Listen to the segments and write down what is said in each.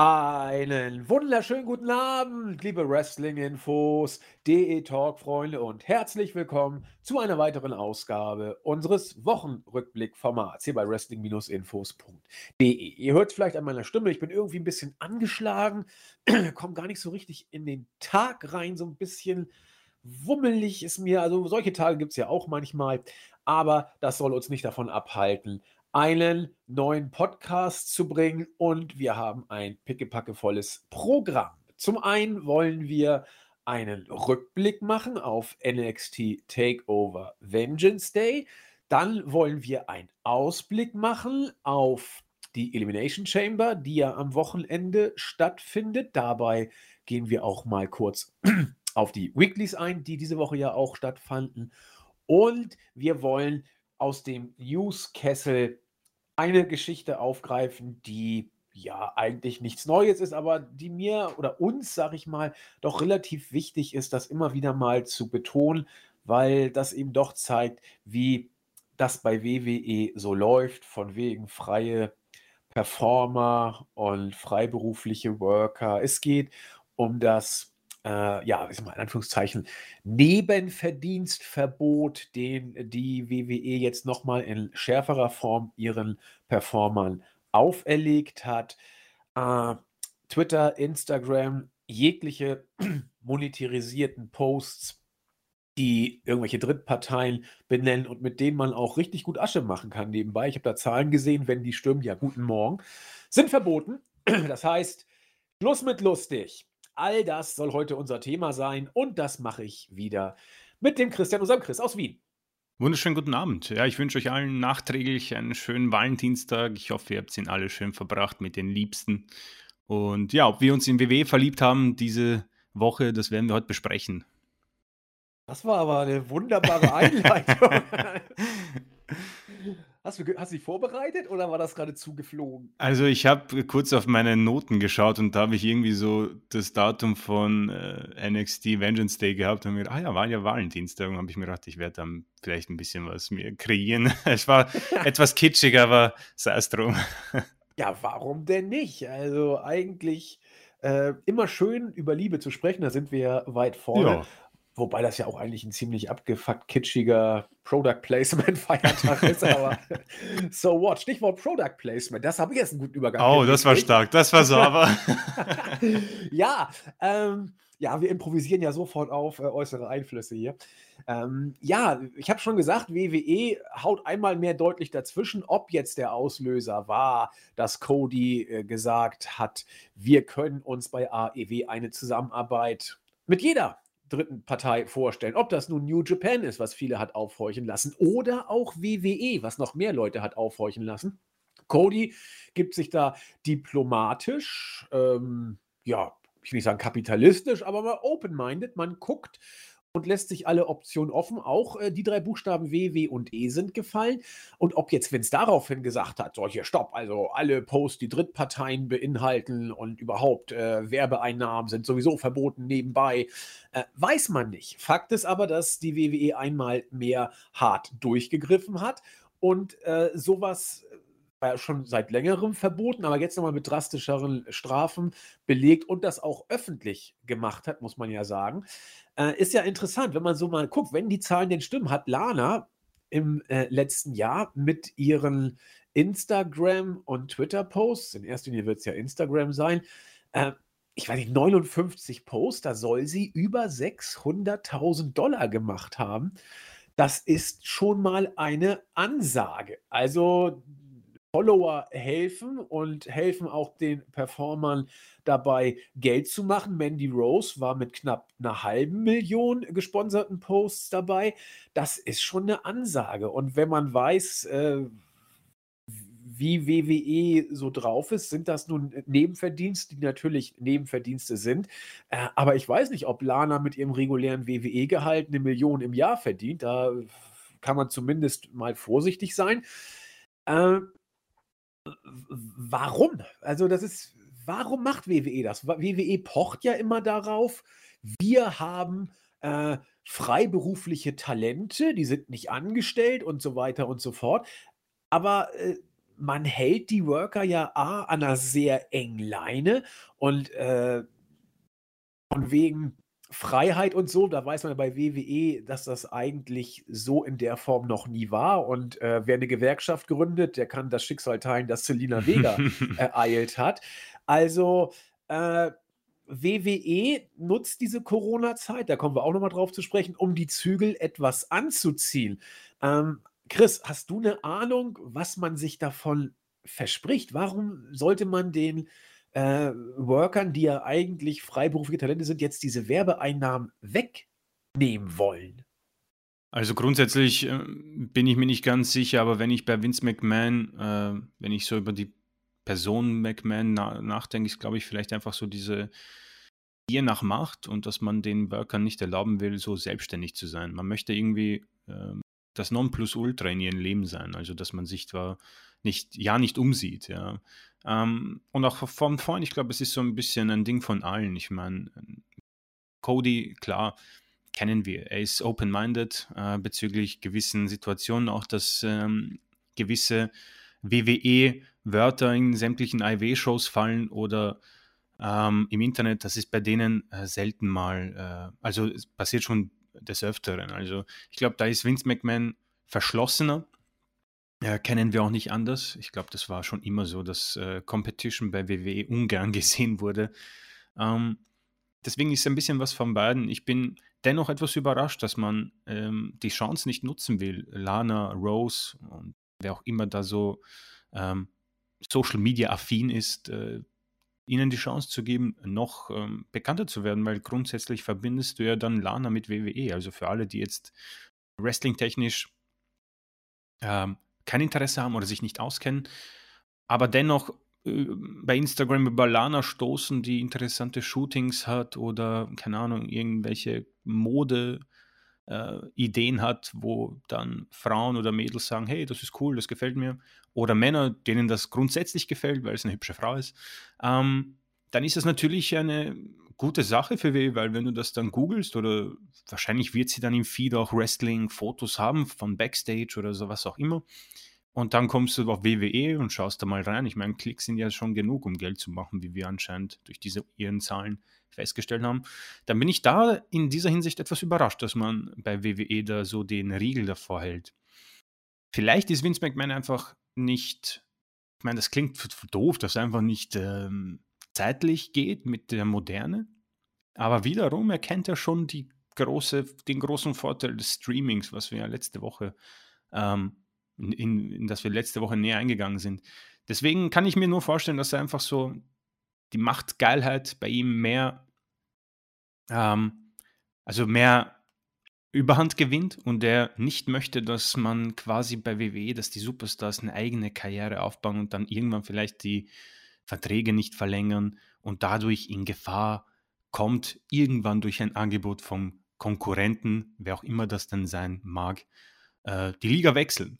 Einen wunderschönen guten Abend, liebe Wrestling-Infos, DE-Talk-Freunde und herzlich willkommen zu einer weiteren Ausgabe unseres Wochenrückblick-Formats hier bei wrestling-infos.de. Ihr hört vielleicht an meiner Stimme, ich bin irgendwie ein bisschen angeschlagen, komme gar nicht so richtig in den Tag rein, so ein bisschen wummelig ist mir, also solche Tage gibt es ja auch manchmal, aber das soll uns nicht davon abhalten, einen neuen Podcast zu bringen und wir haben ein pickepackevolles Programm. Zum einen wollen wir einen Rückblick machen auf NXT Takeover Vengeance Day. Dann wollen wir einen Ausblick machen auf die Elimination Chamber, die ja am Wochenende stattfindet. Dabei gehen wir auch mal kurz auf die Weeklies ein, die diese Woche ja auch stattfanden. Und wir wollen aus dem Newskessel eine Geschichte aufgreifen, die ja eigentlich nichts Neues ist, aber die mir oder uns, sag ich mal, doch relativ wichtig ist, das immer wieder mal zu betonen, weil das eben doch zeigt, wie das bei WWE so läuft, von wegen freie Performer und freiberufliche Worker. Es geht um das äh, ja, ich mal in Anführungszeichen, Nebenverdienstverbot, den die WWE jetzt nochmal in schärferer Form ihren Performern auferlegt hat. Äh, Twitter, Instagram, jegliche monetarisierten Posts, die irgendwelche Drittparteien benennen und mit denen man auch richtig gut Asche machen kann nebenbei. Ich habe da Zahlen gesehen, wenn die stimmen, ja, guten Morgen, sind verboten. Das heißt, Schluss mit lustig. All das soll heute unser Thema sein und das mache ich wieder mit dem Christian, unserem Chris aus Wien. Wunderschönen guten Abend. Ja, ich wünsche euch allen nachträglich einen schönen Valentinstag. Ich hoffe, ihr habt ihn alle schön verbracht mit den Liebsten. Und ja, ob wir uns in WW verliebt haben diese Woche, das werden wir heute besprechen. Das war aber eine wunderbare Einleitung. Hast du, hast du dich vorbereitet oder war das gerade zugeflogen? Also ich habe kurz auf meine Noten geschaut und da habe ich irgendwie so das Datum von äh, NXT Vengeance Day gehabt und mir gedacht, ah ja, war ja Valentinstag und habe ich mir gedacht, ich werde dann vielleicht ein bisschen was mir kreieren. es war etwas kitschig, aber sei es drum. ja, warum denn nicht? Also eigentlich äh, immer schön über Liebe zu sprechen, da sind wir ja weit vorne. Ja. Wobei das ja auch eigentlich ein ziemlich abgefuckt kitschiger Product Placement Feiertag ist, aber so what? Stichwort Product Placement, das habe ich jetzt einen guten Übergang. Oh, das war stark, das war sauber. ja, ähm, ja, wir improvisieren ja sofort auf äh, äußere Einflüsse hier. Ähm, ja, ich habe schon gesagt, WWE haut einmal mehr deutlich dazwischen, ob jetzt der Auslöser war, dass Cody äh, gesagt hat, wir können uns bei AEW eine Zusammenarbeit mit jeder dritten Partei vorstellen. Ob das nun New Japan ist, was viele hat aufhorchen lassen, oder auch WWE, was noch mehr Leute hat aufhorchen lassen. Cody gibt sich da diplomatisch, ähm, ja, ich will nicht sagen kapitalistisch, aber mal open-minded. Man guckt, und lässt sich alle Optionen offen. Auch äh, die drei Buchstaben W, W und E sind gefallen. Und ob jetzt Vince daraufhin gesagt hat, solche Stopp, also alle Posts, die Drittparteien beinhalten und überhaupt äh, Werbeeinnahmen sind sowieso verboten nebenbei, äh, weiß man nicht. Fakt ist aber, dass die WWE einmal mehr hart durchgegriffen hat und äh, sowas war ja schon seit längerem verboten, aber jetzt nochmal mit drastischeren Strafen belegt und das auch öffentlich gemacht hat, muss man ja sagen. Äh, ist ja interessant, wenn man so mal guckt, wenn die Zahlen denn stimmen, hat Lana im äh, letzten Jahr mit ihren Instagram- und Twitter-Posts, in erster Linie wird es ja Instagram sein, äh, ich weiß nicht, 59 Posts, da soll sie über 600.000 Dollar gemacht haben. Das ist schon mal eine Ansage. Also Follower helfen und helfen auch den Performern dabei, Geld zu machen. Mandy Rose war mit knapp einer halben Million gesponserten Posts dabei. Das ist schon eine Ansage. Und wenn man weiß, äh, wie WWE so drauf ist, sind das nun Nebenverdienste, die natürlich Nebenverdienste sind. Äh, aber ich weiß nicht, ob Lana mit ihrem regulären WWE-Gehalt eine Million im Jahr verdient. Da kann man zumindest mal vorsichtig sein. Äh, warum? Also das ist, warum macht WWE das? WWE pocht ja immer darauf, wir haben äh, freiberufliche Talente, die sind nicht angestellt und so weiter und so fort. Aber äh, man hält die Worker ja A an einer sehr engen Leine und äh, von wegen Freiheit und so, da weiß man bei WWE, dass das eigentlich so in der Form noch nie war. Und äh, wer eine Gewerkschaft gründet, der kann das Schicksal teilen, das Selina Vega ereilt hat. Also äh, WWE nutzt diese Corona-Zeit, da kommen wir auch nochmal drauf zu sprechen, um die Zügel etwas anzuziehen. Ähm, Chris, hast du eine Ahnung, was man sich davon verspricht? Warum sollte man den äh, Workern, die ja eigentlich freiberufliche Talente sind, jetzt diese Werbeeinnahmen wegnehmen wollen? Also grundsätzlich äh, bin ich mir nicht ganz sicher, aber wenn ich bei Vince McMahon, äh, wenn ich so über die Person McMahon na nachdenke, ist, glaube ich, vielleicht einfach so diese Gier nach Macht und dass man den Workern nicht erlauben will, so selbstständig zu sein. Man möchte irgendwie äh, das Nonplusultra in ihrem Leben sein, also dass man sich zwar nicht, ja, nicht umsieht, ja. Ähm, und auch von vorn, ich glaube, es ist so ein bisschen ein Ding von allen. Ich meine, Cody, klar, kennen wir. Er ist open-minded äh, bezüglich gewissen Situationen, auch dass ähm, gewisse WWE-Wörter in sämtlichen IW-Shows fallen oder ähm, im Internet, das ist bei denen äh, selten mal, äh, also es passiert schon des Öfteren. Also ich glaube, da ist Vince McMahon verschlossener äh, kennen wir auch nicht anders. Ich glaube, das war schon immer so, dass äh, Competition bei WWE ungern gesehen wurde. Ähm, deswegen ist ein bisschen was von beiden. Ich bin dennoch etwas überrascht, dass man ähm, die Chance nicht nutzen will. Lana, Rose und wer auch immer da so ähm, Social Media affin ist, äh, ihnen die Chance zu geben, noch ähm, bekannter zu werden, weil grundsätzlich verbindest du ja dann Lana mit WWE. Also für alle, die jetzt wrestling-technisch ähm, kein Interesse haben oder sich nicht auskennen, aber dennoch äh, bei Instagram über Lana stoßen, die interessante Shootings hat oder, keine Ahnung, irgendwelche Mode- äh, Ideen hat, wo dann Frauen oder Mädels sagen, hey, das ist cool, das gefällt mir. Oder Männer, denen das grundsätzlich gefällt, weil es eine hübsche Frau ist. Ähm, dann ist das natürlich eine gute Sache für WWE, weil wenn du das dann googelst oder wahrscheinlich wird sie dann im Feed auch Wrestling-Fotos haben von Backstage oder so was auch immer. Und dann kommst du auf WWE und schaust da mal rein. Ich meine, Klicks sind ja schon genug, um Geld zu machen, wie wir anscheinend durch diese ihren Zahlen festgestellt haben. Dann bin ich da in dieser Hinsicht etwas überrascht, dass man bei WWE da so den Riegel davor hält. Vielleicht ist Vince McMahon einfach nicht, ich meine, das klingt doof, dass er einfach nicht ähm, zeitlich geht mit der Moderne. Aber wiederum erkennt er schon die große, den großen Vorteil des Streamings, was wir ja letzte Woche, ähm, in, in, das wir letzte Woche näher eingegangen sind. Deswegen kann ich mir nur vorstellen, dass er einfach so die Machtgeilheit bei ihm mehr, ähm, also mehr Überhand gewinnt und er nicht möchte, dass man quasi bei WWE, dass die Superstars eine eigene Karriere aufbauen und dann irgendwann vielleicht die Verträge nicht verlängern und dadurch in Gefahr kommt, irgendwann durch ein Angebot vom Konkurrenten, wer auch immer das denn sein mag, äh, die Liga wechseln.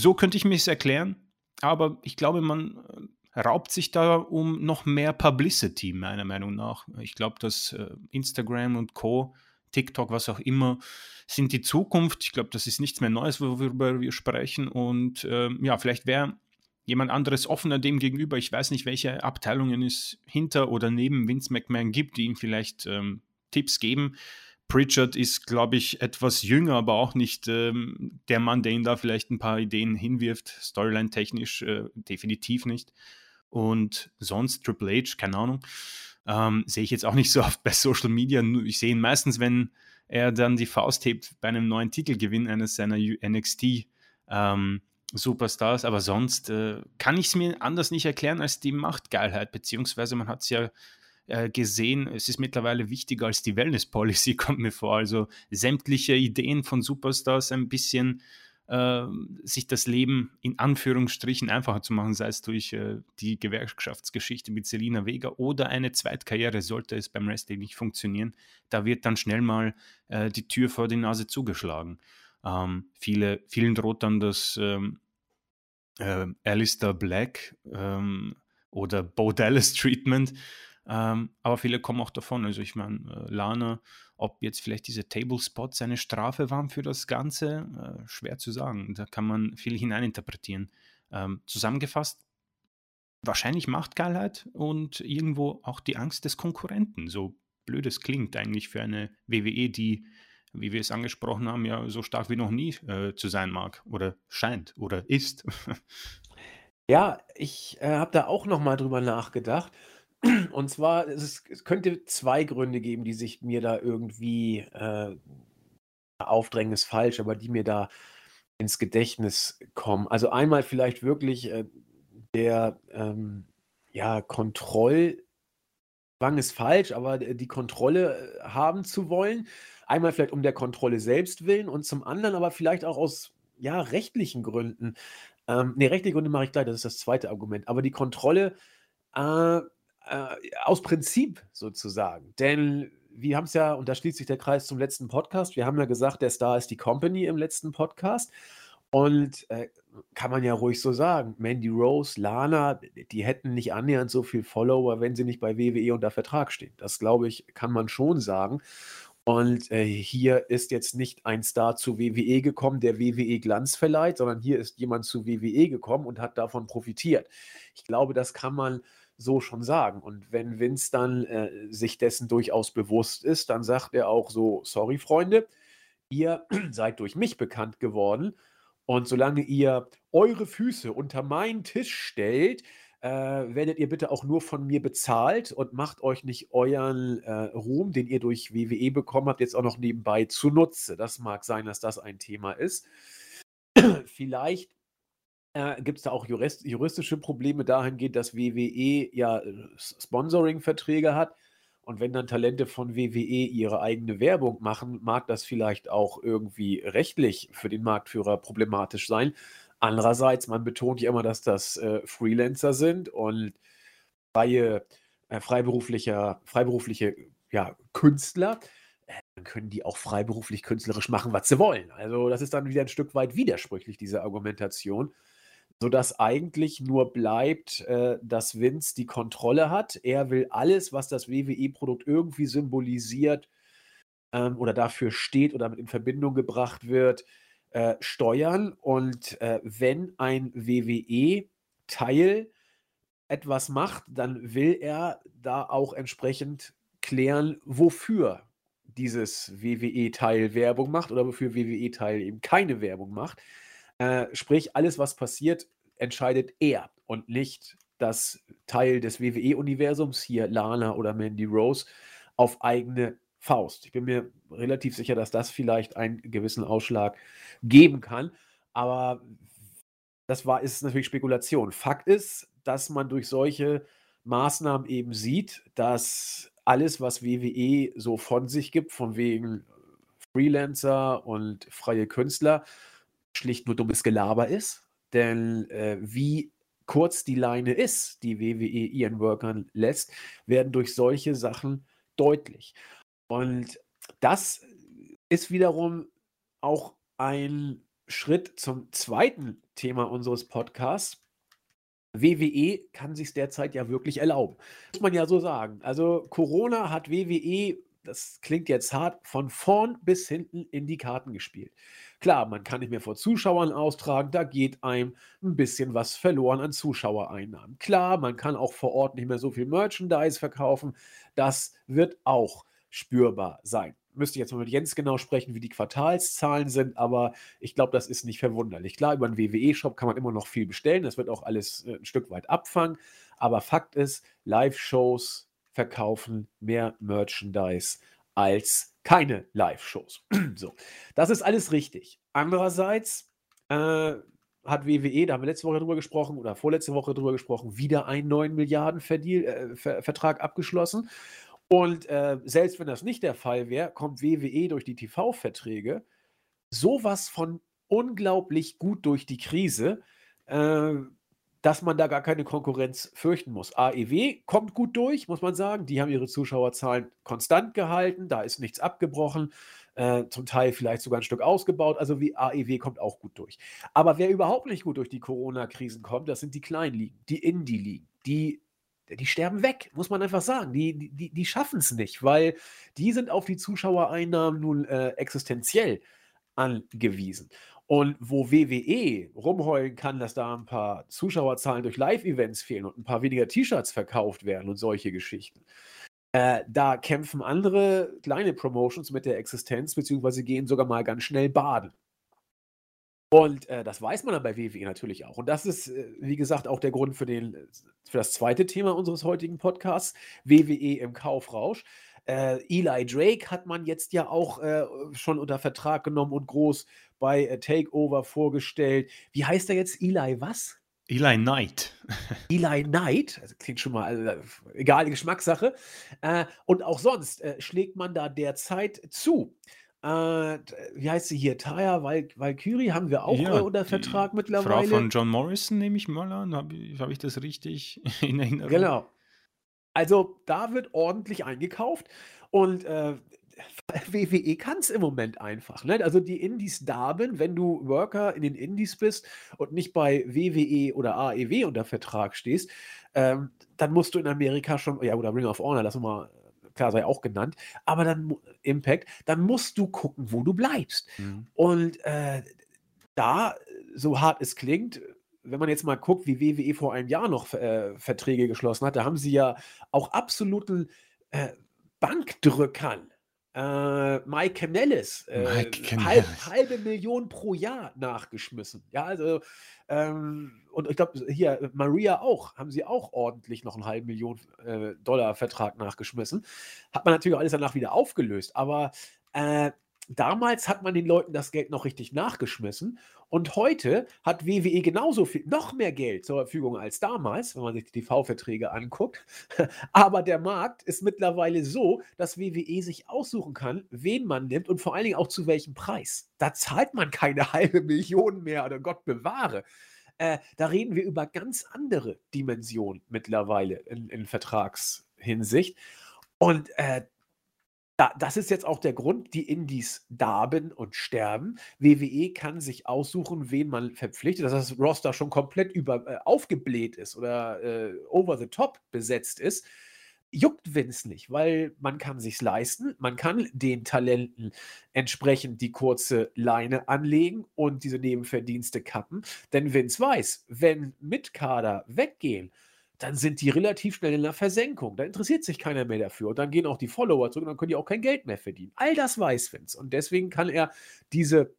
So könnte ich mir es erklären, aber ich glaube, man äh, raubt sich da um noch mehr Publicity, meiner Meinung nach. Ich glaube, dass äh, Instagram und Co., TikTok, was auch immer, sind die Zukunft. Ich glaube, das ist nichts mehr Neues, worüber wir sprechen. Und äh, ja, vielleicht wäre jemand anderes offener dem gegenüber. Ich weiß nicht, welche Abteilungen es hinter oder neben Vince McMahon gibt, die ihm vielleicht ähm, Tipps geben. Pritchard ist, glaube ich, etwas jünger, aber auch nicht ähm, der Mann, der ihn da vielleicht ein paar Ideen hinwirft, Storyline-technisch äh, definitiv nicht. Und sonst Triple H, keine Ahnung, ähm, sehe ich jetzt auch nicht so oft bei Social Media. Ich sehe ihn meistens, wenn er dann die Faust hebt bei einem neuen Titelgewinn eines seiner NXT ähm, Superstars, aber sonst äh, kann ich es mir anders nicht erklären als die Machtgeilheit, beziehungsweise man hat es ja äh, gesehen, es ist mittlerweile wichtiger als die Wellness Policy, kommt mir vor. Also sämtliche Ideen von Superstars ein bisschen äh, sich das Leben in Anführungsstrichen einfacher zu machen, sei es durch äh, die Gewerkschaftsgeschichte mit Selina Vega oder eine Zweitkarriere, sollte es beim Wrestling nicht funktionieren. Da wird dann schnell mal äh, die Tür vor die Nase zugeschlagen. Ähm, viele, vielen droht dann das ähm, äh, Alistair Black ähm, oder Bo Dallas Treatment. Ähm, aber viele kommen auch davon. Also ich meine, äh, Lana, ob jetzt vielleicht diese Table Spots eine Strafe waren für das Ganze, äh, schwer zu sagen. Da kann man viel hineininterpretieren. Ähm, zusammengefasst, wahrscheinlich Machtgeilheit und irgendwo auch die Angst des Konkurrenten. So blöd es klingt eigentlich für eine WWE, die, wie wir es angesprochen haben, ja so stark wie noch nie äh, zu sein mag oder scheint oder ist. Ja, ich äh, habe da auch noch mal drüber nachgedacht. Und zwar, es, es könnte zwei Gründe geben, die sich mir da irgendwie äh, aufdrängen, ist falsch, aber die mir da ins Gedächtnis kommen. Also einmal vielleicht wirklich äh, der ähm, ja, Kontrollwang ist falsch, aber die Kontrolle äh, haben zu wollen. Einmal vielleicht um der Kontrolle selbst willen und zum anderen aber vielleicht auch aus ja, rechtlichen Gründen. Ähm, ne, rechtliche Gründe mache ich gleich, das ist das zweite Argument. Aber die Kontrolle äh, äh, aus Prinzip sozusagen. Denn wir haben es ja, und da schließt sich der Kreis zum letzten Podcast, wir haben ja gesagt, der Star ist die Company im letzten Podcast. Und äh, kann man ja ruhig so sagen, Mandy Rose, Lana, die hätten nicht annähernd so viel Follower, wenn sie nicht bei WWE unter Vertrag stehen. Das glaube ich, kann man schon sagen. Und äh, hier ist jetzt nicht ein Star zu WWE gekommen, der WWE Glanz verleiht, sondern hier ist jemand zu WWE gekommen und hat davon profitiert. Ich glaube, das kann man so schon sagen. Und wenn Vince dann äh, sich dessen durchaus bewusst ist, dann sagt er auch so, sorry Freunde, ihr seid durch mich bekannt geworden und solange ihr eure Füße unter meinen Tisch stellt, äh, werdet ihr bitte auch nur von mir bezahlt und macht euch nicht euren äh, Ruhm, den ihr durch WWE bekommen habt, jetzt auch noch nebenbei zunutze. Das mag sein, dass das ein Thema ist. Vielleicht äh, gibt es da auch jurist juristische Probleme dahingehend, dass WWE ja äh, Sponsoring-Verträge hat. Und wenn dann Talente von WWE ihre eigene Werbung machen, mag das vielleicht auch irgendwie rechtlich für den Marktführer problematisch sein. Andererseits, man betont ja immer, dass das äh, Freelancer sind und freie, äh, freiberuflicher, freiberufliche ja, Künstler. Äh, dann können die auch freiberuflich künstlerisch machen, was sie wollen. Also das ist dann wieder ein Stück weit widersprüchlich, diese Argumentation sodass eigentlich nur bleibt, äh, dass Vince die Kontrolle hat. Er will alles, was das WWE-Produkt irgendwie symbolisiert ähm, oder dafür steht oder mit in Verbindung gebracht wird, äh, steuern. Und äh, wenn ein WWE-Teil etwas macht, dann will er da auch entsprechend klären, wofür dieses WWE-Teil Werbung macht oder wofür WWE-Teil eben keine Werbung macht. Äh, sprich, alles, was passiert, entscheidet er und nicht das Teil des WWE-Universums, hier Lana oder Mandy Rose, auf eigene Faust. Ich bin mir relativ sicher, dass das vielleicht einen gewissen Ausschlag geben kann, aber das war, ist natürlich Spekulation. Fakt ist, dass man durch solche Maßnahmen eben sieht, dass alles, was WWE so von sich gibt, von wegen Freelancer und freie Künstler, schlicht nur dummes Gelaber ist. Denn äh, wie kurz die Leine ist, die WWE ihren Workern lässt, werden durch solche Sachen deutlich. Und das ist wiederum auch ein Schritt zum zweiten Thema unseres Podcasts. WWE kann sich derzeit ja wirklich erlauben. Muss man ja so sagen. Also Corona hat WWE, das klingt jetzt hart, von vorn bis hinten in die Karten gespielt. Klar, man kann nicht mehr vor Zuschauern austragen, da geht einem ein bisschen was verloren an Zuschauereinnahmen. Klar, man kann auch vor Ort nicht mehr so viel Merchandise verkaufen, das wird auch spürbar sein. Müsste ich jetzt mal mit Jens genau sprechen, wie die Quartalszahlen sind, aber ich glaube, das ist nicht verwunderlich. Klar, über einen WWE-Shop kann man immer noch viel bestellen, das wird auch alles äh, ein Stück weit abfangen, aber Fakt ist, Live-Shows verkaufen mehr Merchandise als keine Live-Shows. so, das ist alles richtig. Andererseits äh, hat WWE, da haben wir letzte Woche drüber gesprochen oder vorletzte Woche drüber gesprochen, wieder einen 9 Milliarden äh, Ver Vertrag abgeschlossen. Und äh, selbst wenn das nicht der Fall wäre, kommt WWE durch die TV-Verträge sowas von unglaublich gut durch die Krise. Äh, dass man da gar keine Konkurrenz fürchten muss. AEW kommt gut durch, muss man sagen. Die haben ihre Zuschauerzahlen konstant gehalten, da ist nichts abgebrochen, äh, zum Teil vielleicht sogar ein Stück ausgebaut. Also wie AEW kommt auch gut durch. Aber wer überhaupt nicht gut durch die Corona-Krisen kommt, das sind die kleinen Ligen, die Indie-Ligen, die die sterben weg, muss man einfach sagen. Die, die, die schaffen es nicht, weil die sind auf die Zuschauereinnahmen nun äh, existenziell angewiesen. Und wo WWE rumheulen kann, dass da ein paar Zuschauerzahlen durch Live-Events fehlen und ein paar weniger T-Shirts verkauft werden und solche Geschichten, äh, da kämpfen andere kleine Promotions mit der Existenz, beziehungsweise gehen sogar mal ganz schnell baden. Und äh, das weiß man dann bei WWE natürlich auch. Und das ist, äh, wie gesagt, auch der Grund für, den, für das zweite Thema unseres heutigen Podcasts, WWE im Kaufrausch. Äh, Eli Drake hat man jetzt ja auch äh, schon unter Vertrag genommen und groß bei äh, Takeover vorgestellt. Wie heißt er jetzt? Eli was? Eli Knight. Eli Knight, also klingt schon mal, also, egal, Geschmackssache. Äh, und auch sonst äh, schlägt man da derzeit zu. Äh, wie heißt sie hier? Taya Val Valkyrie haben wir auch ja, äh, unter Vertrag mittlerweile. Frau von John Morrison nehme ich mal an. Habe hab ich das richtig in Erinnerung? Genau. Also da wird ordentlich eingekauft und äh, WWE kann es im Moment einfach. Ne? Also die Indies darben, wenn du Worker in den Indies bist und nicht bei WWE oder AEW unter Vertrag stehst, ähm, dann musst du in Amerika schon, ja, oder Ring of Honor, lass mal klar sei auch genannt, aber dann Impact, dann musst du gucken, wo du bleibst. Mhm. Und äh, da, so hart es klingt, wenn man jetzt mal guckt, wie WWE vor einem Jahr noch äh, Verträge geschlossen hat, da haben sie ja auch absoluten äh, Bankdrückern. Äh, Mike Canellis, äh, Mike halb, halbe Million pro Jahr nachgeschmissen. Ja, also, ähm, und ich glaube, hier, Maria auch, haben sie auch ordentlich noch einen halben Million äh, Dollar Vertrag nachgeschmissen. Hat man natürlich alles danach wieder aufgelöst, aber äh, damals hat man den Leuten das Geld noch richtig nachgeschmissen und heute hat WWE genauso viel, noch mehr Geld zur Verfügung als damals, wenn man sich die TV-Verträge anguckt. Aber der Markt ist mittlerweile so, dass WWE sich aussuchen kann, wen man nimmt und vor allen Dingen auch zu welchem Preis. Da zahlt man keine halbe Million mehr oder Gott bewahre. Äh, da reden wir über ganz andere Dimensionen mittlerweile in, in Vertragshinsicht. Und äh, da, das ist jetzt auch der Grund, die Indies darben und sterben. WWE kann sich aussuchen, wen man verpflichtet, dass das Roster schon komplett über, äh, aufgebläht ist oder äh, over the top besetzt ist. Juckt Vince nicht, weil man kann sich's leisten, man kann den Talenten entsprechend die kurze Leine anlegen und diese Nebenverdienste kappen. Denn Vince weiß, wenn Mitkader weggehen, dann sind die relativ schnell in der Versenkung. Da interessiert sich keiner mehr dafür. Und dann gehen auch die Follower zurück und dann können die auch kein Geld mehr verdienen. All das weiß Vince. Und deswegen kann er diese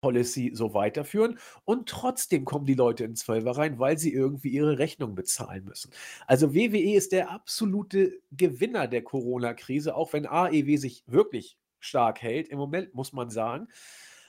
Policy so weiterführen und trotzdem kommen die Leute in Zwölfer rein, weil sie irgendwie ihre Rechnung bezahlen müssen. Also WWE ist der absolute Gewinner der Corona-Krise, auch wenn AEW sich wirklich stark hält. Im Moment muss man sagen.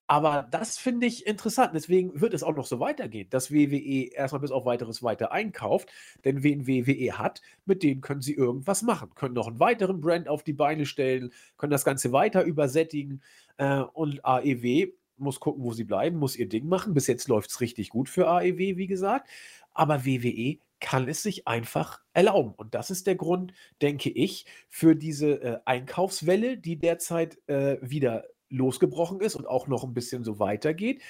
Aber das finde ich interessant. Deswegen wird es auch noch so weitergehen, dass WWE erstmal bis auf weiteres weiter einkauft. Denn wen WWE hat, mit denen können sie irgendwas machen. Können noch einen weiteren Brand auf die Beine stellen, können das Ganze weiter übersättigen. Äh, und AEW muss gucken, wo sie bleiben, muss ihr Ding machen. Bis jetzt läuft es richtig gut für AEW, wie gesagt. Aber WWE kann es sich einfach erlauben. Und das ist der Grund, denke ich, für diese äh, Einkaufswelle, die derzeit äh, wieder losgebrochen ist und auch noch ein bisschen so weitergeht.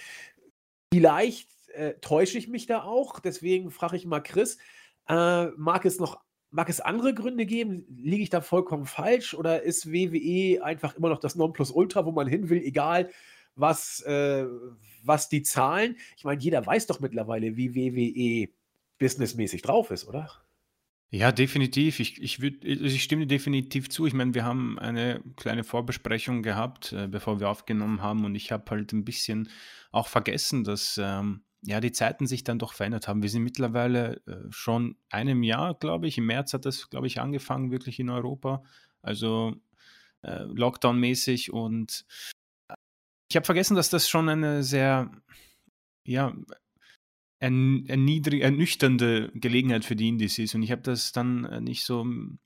Vielleicht äh, täusche ich mich da auch, deswegen frage ich mal Chris, äh, mag es noch Mag es andere Gründe geben? Liege ich da vollkommen falsch? Oder ist WWE einfach immer noch das Nonplusultra, wo man hin will, egal was, äh, was die zahlen? Ich meine, jeder weiß doch mittlerweile, wie WWE businessmäßig drauf ist, oder? Ja, definitiv. Ich, ich, würd, also ich stimme definitiv zu. Ich meine, wir haben eine kleine Vorbesprechung gehabt, äh, bevor wir aufgenommen haben, und ich habe halt ein bisschen auch vergessen, dass ähm, ja die Zeiten sich dann doch verändert haben. Wir sind mittlerweile äh, schon einem Jahr, glaube ich. Im März hat das, glaube ich, angefangen, wirklich in Europa. Also äh, Lockdown-mäßig und äh, ich habe vergessen, dass das schon eine sehr ja, ernüchternde Gelegenheit für die Indies ist. Und ich habe das dann äh, nicht so im,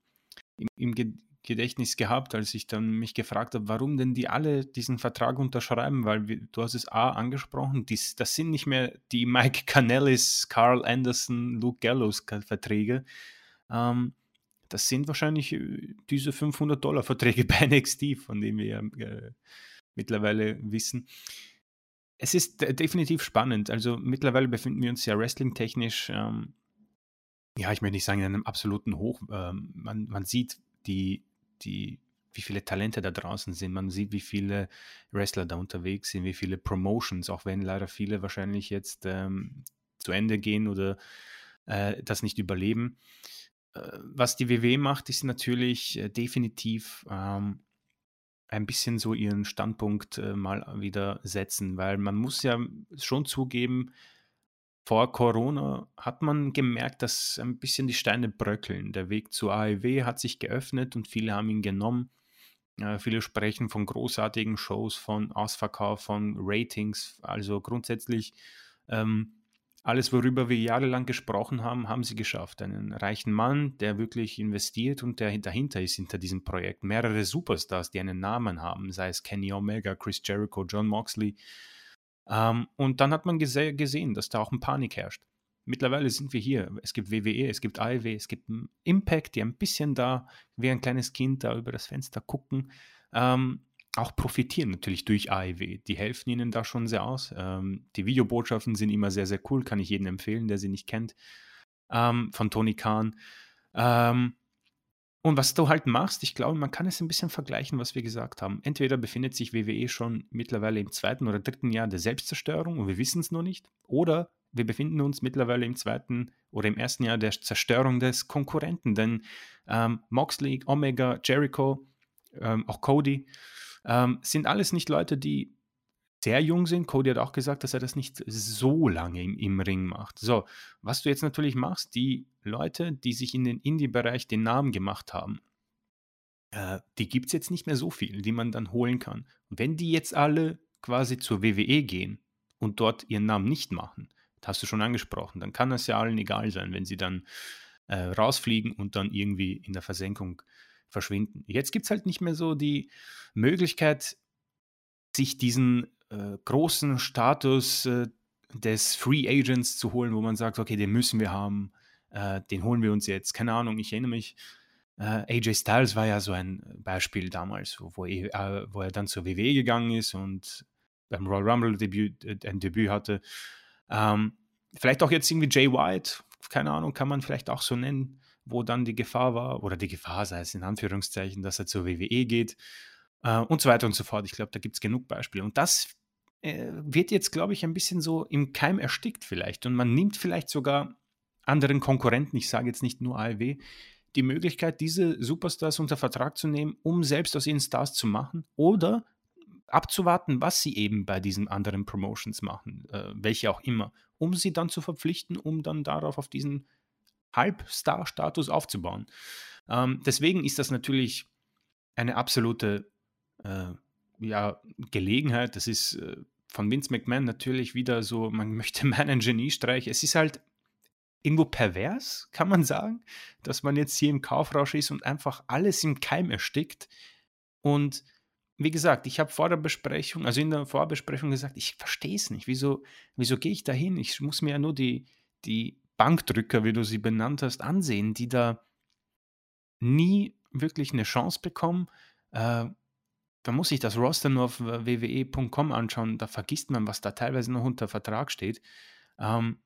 im Gedächtnis gehabt, als ich dann mich gefragt habe, warum denn die alle diesen Vertrag unterschreiben, weil wir, du hast es A angesprochen, dies, das sind nicht mehr die Mike Canellis, Carl Anderson, Luke Gallows Verträge. Ähm, das sind wahrscheinlich äh, diese 500 Dollar Verträge bei NXT, von denen wir ja äh, mittlerweile wissen. Es ist definitiv spannend. Also mittlerweile befinden wir uns ja wrestling-technisch, ähm, ja, ich möchte nicht sagen, in einem absoluten Hoch. Ähm, man, man sieht die, die wie viele Talente da draußen sind. Man sieht, wie viele Wrestler da unterwegs sind, wie viele Promotions, auch wenn leider viele wahrscheinlich jetzt ähm, zu Ende gehen oder äh, das nicht überleben. Äh, was die WWE macht, ist natürlich äh, definitiv ähm, ein bisschen so ihren Standpunkt äh, mal wieder setzen, weil man muss ja schon zugeben, vor Corona hat man gemerkt, dass ein bisschen die Steine bröckeln. Der Weg zur AEW hat sich geöffnet und viele haben ihn genommen. Äh, viele sprechen von großartigen Shows, von Ausverkauf, von Ratings. Also grundsätzlich ähm, alles, worüber wir jahrelang gesprochen haben, haben sie geschafft. Einen reichen Mann, der wirklich investiert und der dahinter ist, hinter diesem Projekt. Mehrere Superstars, die einen Namen haben, sei es Kenny Omega, Chris Jericho, John Moxley. Ähm, und dann hat man gese gesehen, dass da auch ein Panik herrscht. Mittlerweile sind wir hier. Es gibt WWE, es gibt AEW, es gibt Impact, die ein bisschen da wie ein kleines Kind da über das Fenster gucken. Ähm, auch profitieren natürlich durch AEW. Die helfen ihnen da schon sehr aus. Ähm, die Videobotschaften sind immer sehr, sehr cool, kann ich jedem empfehlen, der sie nicht kennt, ähm, von Tony Khan. Ähm, und was du halt machst, ich glaube, man kann es ein bisschen vergleichen, was wir gesagt haben. Entweder befindet sich WWE schon mittlerweile im zweiten oder dritten Jahr der Selbstzerstörung und wir wissen es nur nicht, oder wir befinden uns mittlerweile im zweiten oder im ersten Jahr der Zerstörung des Konkurrenten, denn ähm, Moxley, Omega, Jericho, ähm, auch Cody, ähm, sind alles nicht Leute, die sehr jung sind. Cody hat auch gesagt, dass er das nicht so lange im, im Ring macht. So, was du jetzt natürlich machst, die Leute, die sich in den Indie-Bereich den Namen gemacht haben, äh, die gibt es jetzt nicht mehr so viel, die man dann holen kann. wenn die jetzt alle quasi zur WWE gehen und dort ihren Namen nicht machen, das hast du schon angesprochen, dann kann das ja allen egal sein, wenn sie dann äh, rausfliegen und dann irgendwie in der Versenkung verschwinden. Jetzt gibt es halt nicht mehr so die Möglichkeit, sich diesen äh, großen Status äh, des Free Agents zu holen, wo man sagt, okay, den müssen wir haben, äh, den holen wir uns jetzt. Keine Ahnung, ich erinnere mich, äh, AJ Styles war ja so ein Beispiel damals, wo, wo, er, äh, wo er dann zur WWE gegangen ist und beim Royal Rumble Debüt, äh, ein Debüt hatte. Ähm, vielleicht auch jetzt irgendwie Jay White, keine Ahnung, kann man vielleicht auch so nennen wo dann die Gefahr war, oder die Gefahr sei es in Anführungszeichen, dass er zur WWE geht äh, und so weiter und so fort. Ich glaube, da gibt es genug Beispiele. Und das äh, wird jetzt, glaube ich, ein bisschen so im Keim erstickt vielleicht. Und man nimmt vielleicht sogar anderen Konkurrenten, ich sage jetzt nicht nur AEW, die Möglichkeit, diese Superstars unter Vertrag zu nehmen, um selbst aus ihnen Stars zu machen oder abzuwarten, was sie eben bei diesen anderen Promotions machen, äh, welche auch immer, um sie dann zu verpflichten, um dann darauf auf diesen Halbstar-Status aufzubauen. Ähm, deswegen ist das natürlich eine absolute äh, ja, Gelegenheit. Das ist äh, von Vince McMahon natürlich wieder so, man möchte meinen Geniestreich. Es ist halt irgendwo pervers, kann man sagen, dass man jetzt hier im Kaufrausch ist und einfach alles im Keim erstickt. Und wie gesagt, ich habe vor der Besprechung, also in der Vorbesprechung gesagt, ich verstehe es nicht. Wieso, wieso gehe ich da hin? Ich muss mir ja nur die, die Bankdrücker, wie du sie benannt hast, ansehen, die da nie wirklich eine Chance bekommen. Äh, da muss ich das Roster nur auf wwe.com anschauen, da vergisst man, was da teilweise noch unter Vertrag steht. Ähm,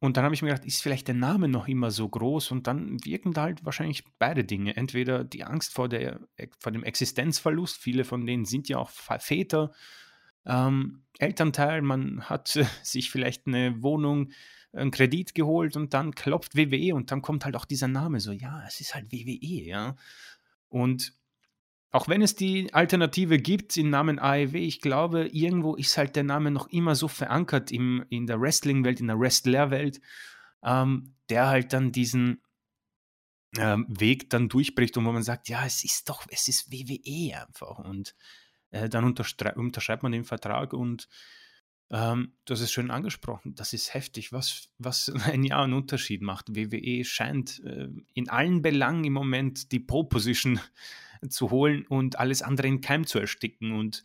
und dann habe ich mir gedacht, ist vielleicht der Name noch immer so groß? Und dann wirken da halt wahrscheinlich beide Dinge. Entweder die Angst vor, der, vor dem Existenzverlust, viele von denen sind ja auch Väter, ähm, Elternteil, man hat sich vielleicht eine Wohnung einen Kredit geholt und dann klopft WWE und dann kommt halt auch dieser Name so, ja, es ist halt WWE, ja. Und auch wenn es die Alternative gibt im Namen AEW, ich glaube, irgendwo ist halt der Name noch immer so verankert im, in der Wrestling-Welt, in der Wrestler-Welt, ähm, der halt dann diesen ähm, Weg dann durchbricht und wo man sagt, ja, es ist doch, es ist WWE einfach. Und äh, dann unterschreibt man den Vertrag und ähm, du hast es schön angesprochen, das ist heftig, was, was ein Jahr einen Unterschied macht. WWE scheint äh, in allen Belangen im Moment die Pole-Position zu holen und alles andere in Keim zu ersticken. Und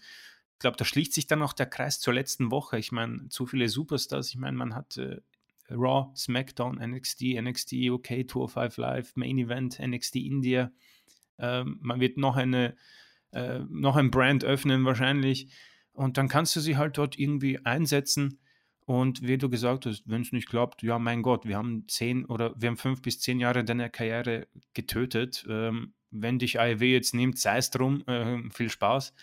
ich glaube, da schließt sich dann auch der Kreis zur letzten Woche. Ich meine, zu viele Superstars. Ich meine, man hat äh, Raw, SmackDown, NXT, NXT UK, Tour 5 Live, Main Event, NXT India. Ähm, man wird noch eine äh, noch ein Brand öffnen wahrscheinlich. Und dann kannst du sie halt dort irgendwie einsetzen. Und wie du gesagt hast, wenn es nicht klappt, ja, mein Gott, wir haben zehn oder wir haben fünf bis zehn Jahre deiner Karriere getötet. Ähm, wenn dich AEW jetzt nimmt, sei es drum, äh, viel Spaß.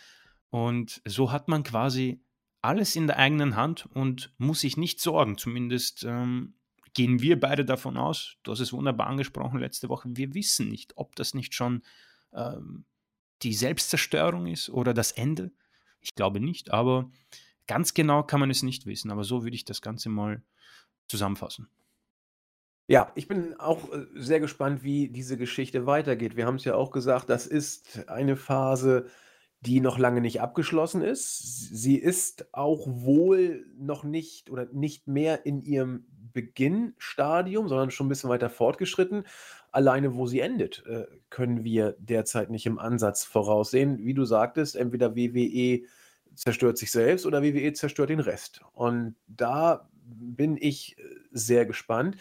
Und so hat man quasi alles in der eigenen Hand und muss sich nicht sorgen. Zumindest ähm, gehen wir beide davon aus, du hast es wunderbar angesprochen letzte Woche, wir wissen nicht, ob das nicht schon ähm, die Selbstzerstörung ist oder das Ende. Ich glaube nicht, aber ganz genau kann man es nicht wissen. Aber so würde ich das Ganze mal zusammenfassen. Ja, ich bin auch äh, sehr gespannt, wie diese Geschichte weitergeht. Wir haben es ja auch gesagt, das ist eine Phase, die noch lange nicht abgeschlossen ist. Sie ist auch wohl noch nicht oder nicht mehr in ihrem Beginnstadium, sondern schon ein bisschen weiter fortgeschritten. Alleine, wo sie endet, äh, können wir derzeit nicht im Ansatz voraussehen. Wie du sagtest, entweder WWE zerstört sich selbst oder WWE zerstört den Rest. Und da bin ich äh, sehr gespannt.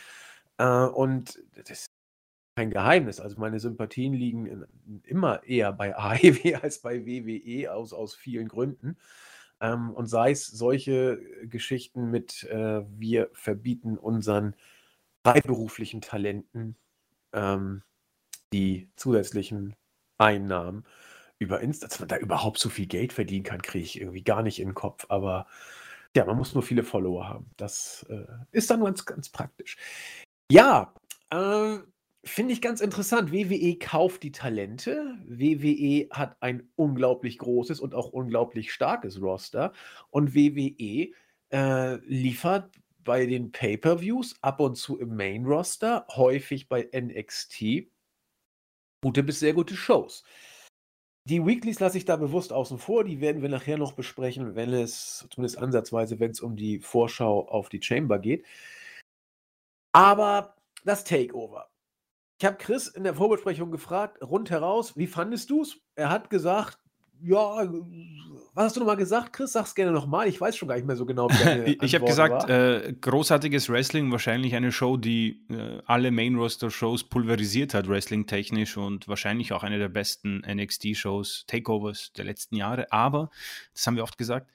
Äh, und das ist kein Geheimnis. Also meine Sympathien liegen immer eher bei AEW als bei WWE aus, aus vielen Gründen. Ähm, und sei es solche Geschichten mit, wir verbieten unseren freiberuflichen Talenten ähm, die zusätzlichen Einnahmen über Insta, dass man da überhaupt so viel Geld verdienen kann, kriege ich irgendwie gar nicht in den Kopf. Aber ja, man muss nur viele Follower haben. Das äh, ist dann ganz, ganz praktisch. Ja, äh, finde ich ganz interessant. WWE kauft die Talente. WWE hat ein unglaublich großes und auch unglaublich starkes Roster. Und WWE äh, liefert bei den Pay-per-Views, ab und zu im Main-Roster, häufig bei NXT, gute bis sehr gute Shows. Die Weeklies lasse ich da bewusst außen vor. Die werden wir nachher noch besprechen, wenn es, zumindest ansatzweise, wenn es um die Vorschau auf die Chamber geht. Aber das Takeover. Ich habe Chris in der Vorbesprechung gefragt, rundheraus, wie fandest du es? Er hat gesagt, ja, was hast du nochmal gesagt, Chris? Sag's gerne nochmal. Ich weiß schon gar nicht mehr so genau, wie Ich habe gesagt, äh, großartiges Wrestling, wahrscheinlich eine Show, die äh, alle Main-Roster-Shows pulverisiert hat, wrestling-technisch und wahrscheinlich auch eine der besten NXT-Shows, Takeovers der letzten Jahre. Aber, das haben wir oft gesagt,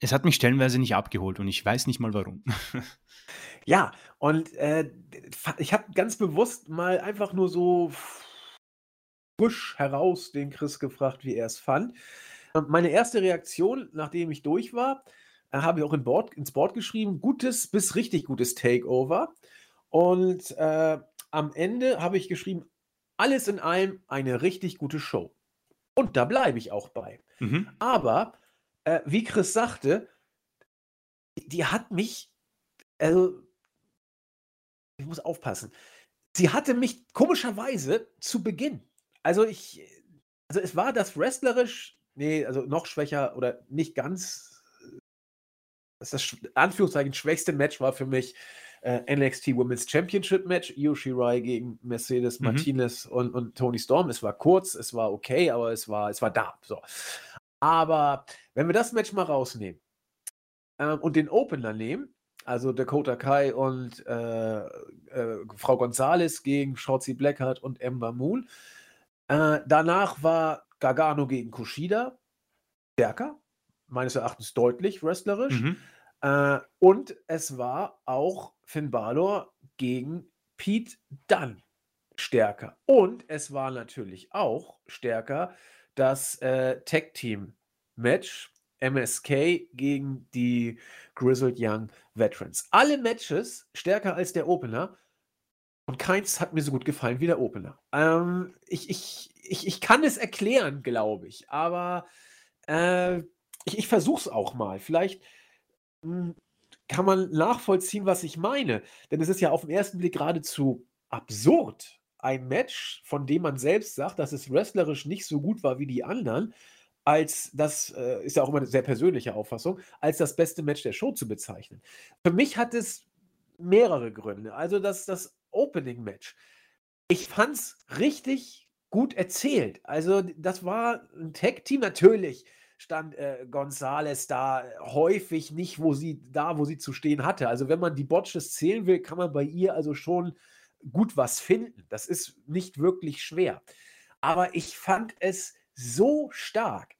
es hat mich stellenweise nicht abgeholt und ich weiß nicht mal warum. ja, und äh, ich habe ganz bewusst mal einfach nur so frisch heraus den Chris gefragt, wie er es fand. Meine erste Reaktion, nachdem ich durch war, äh, habe ich auch in Board, ins Board geschrieben, gutes bis richtig gutes Takeover. Und äh, am Ende habe ich geschrieben, alles in allem eine richtig gute Show. Und da bleibe ich auch bei. Mhm. Aber, äh, wie Chris sagte, die hat mich, also, ich muss aufpassen, sie hatte mich komischerweise zu Beginn also ich also es war das wrestlerisch nee, also noch schwächer oder nicht ganz das, das Anführungszeichen schwächste Match war für mich äh, NXT Women's Championship Match, Io Shirai gegen Mercedes mhm. Martinez und, und Tony Storm. Es war kurz, es war okay, aber es war, es war da. So. Aber wenn wir das Match mal rausnehmen ähm, und den Opener nehmen, also Dakota Kai und äh, äh, Frau Gonzalez gegen Shotzi Blackheart und Ember Moon, äh, danach war Gargano gegen Kushida stärker, meines Erachtens deutlich wrestlerisch. Mhm. Äh, und es war auch Finn Balor gegen Pete Dunn stärker. Und es war natürlich auch stärker das äh, Tag Team Match MSK gegen die Grizzled Young Veterans. Alle Matches stärker als der Opener und keins hat mir so gut gefallen wie der Opener. Ähm, ich, ich, ich, ich kann es erklären, glaube ich, aber äh, ich, ich versuche es auch mal. Vielleicht mh, hm, kann man nachvollziehen, was ich meine. Denn es ist ja auf den ersten Blick geradezu absurd. Ein Match, von dem man selbst sagt, dass es wrestlerisch nicht so gut war wie die anderen, als das äh, ist ja auch immer eine sehr persönliche Auffassung, als das beste Match der Show zu bezeichnen. Für mich hat es mehrere Gründe. Also das, das Opening-Match. Ich fand es richtig gut erzählt. Also, das war ein Tag-Team. Natürlich stand äh, Gonzales da häufig nicht, wo sie da, wo sie zu stehen hatte. Also, wenn man die Botches zählen will, kann man bei ihr also schon gut was finden. Das ist nicht wirklich schwer. Aber ich fand es so stark,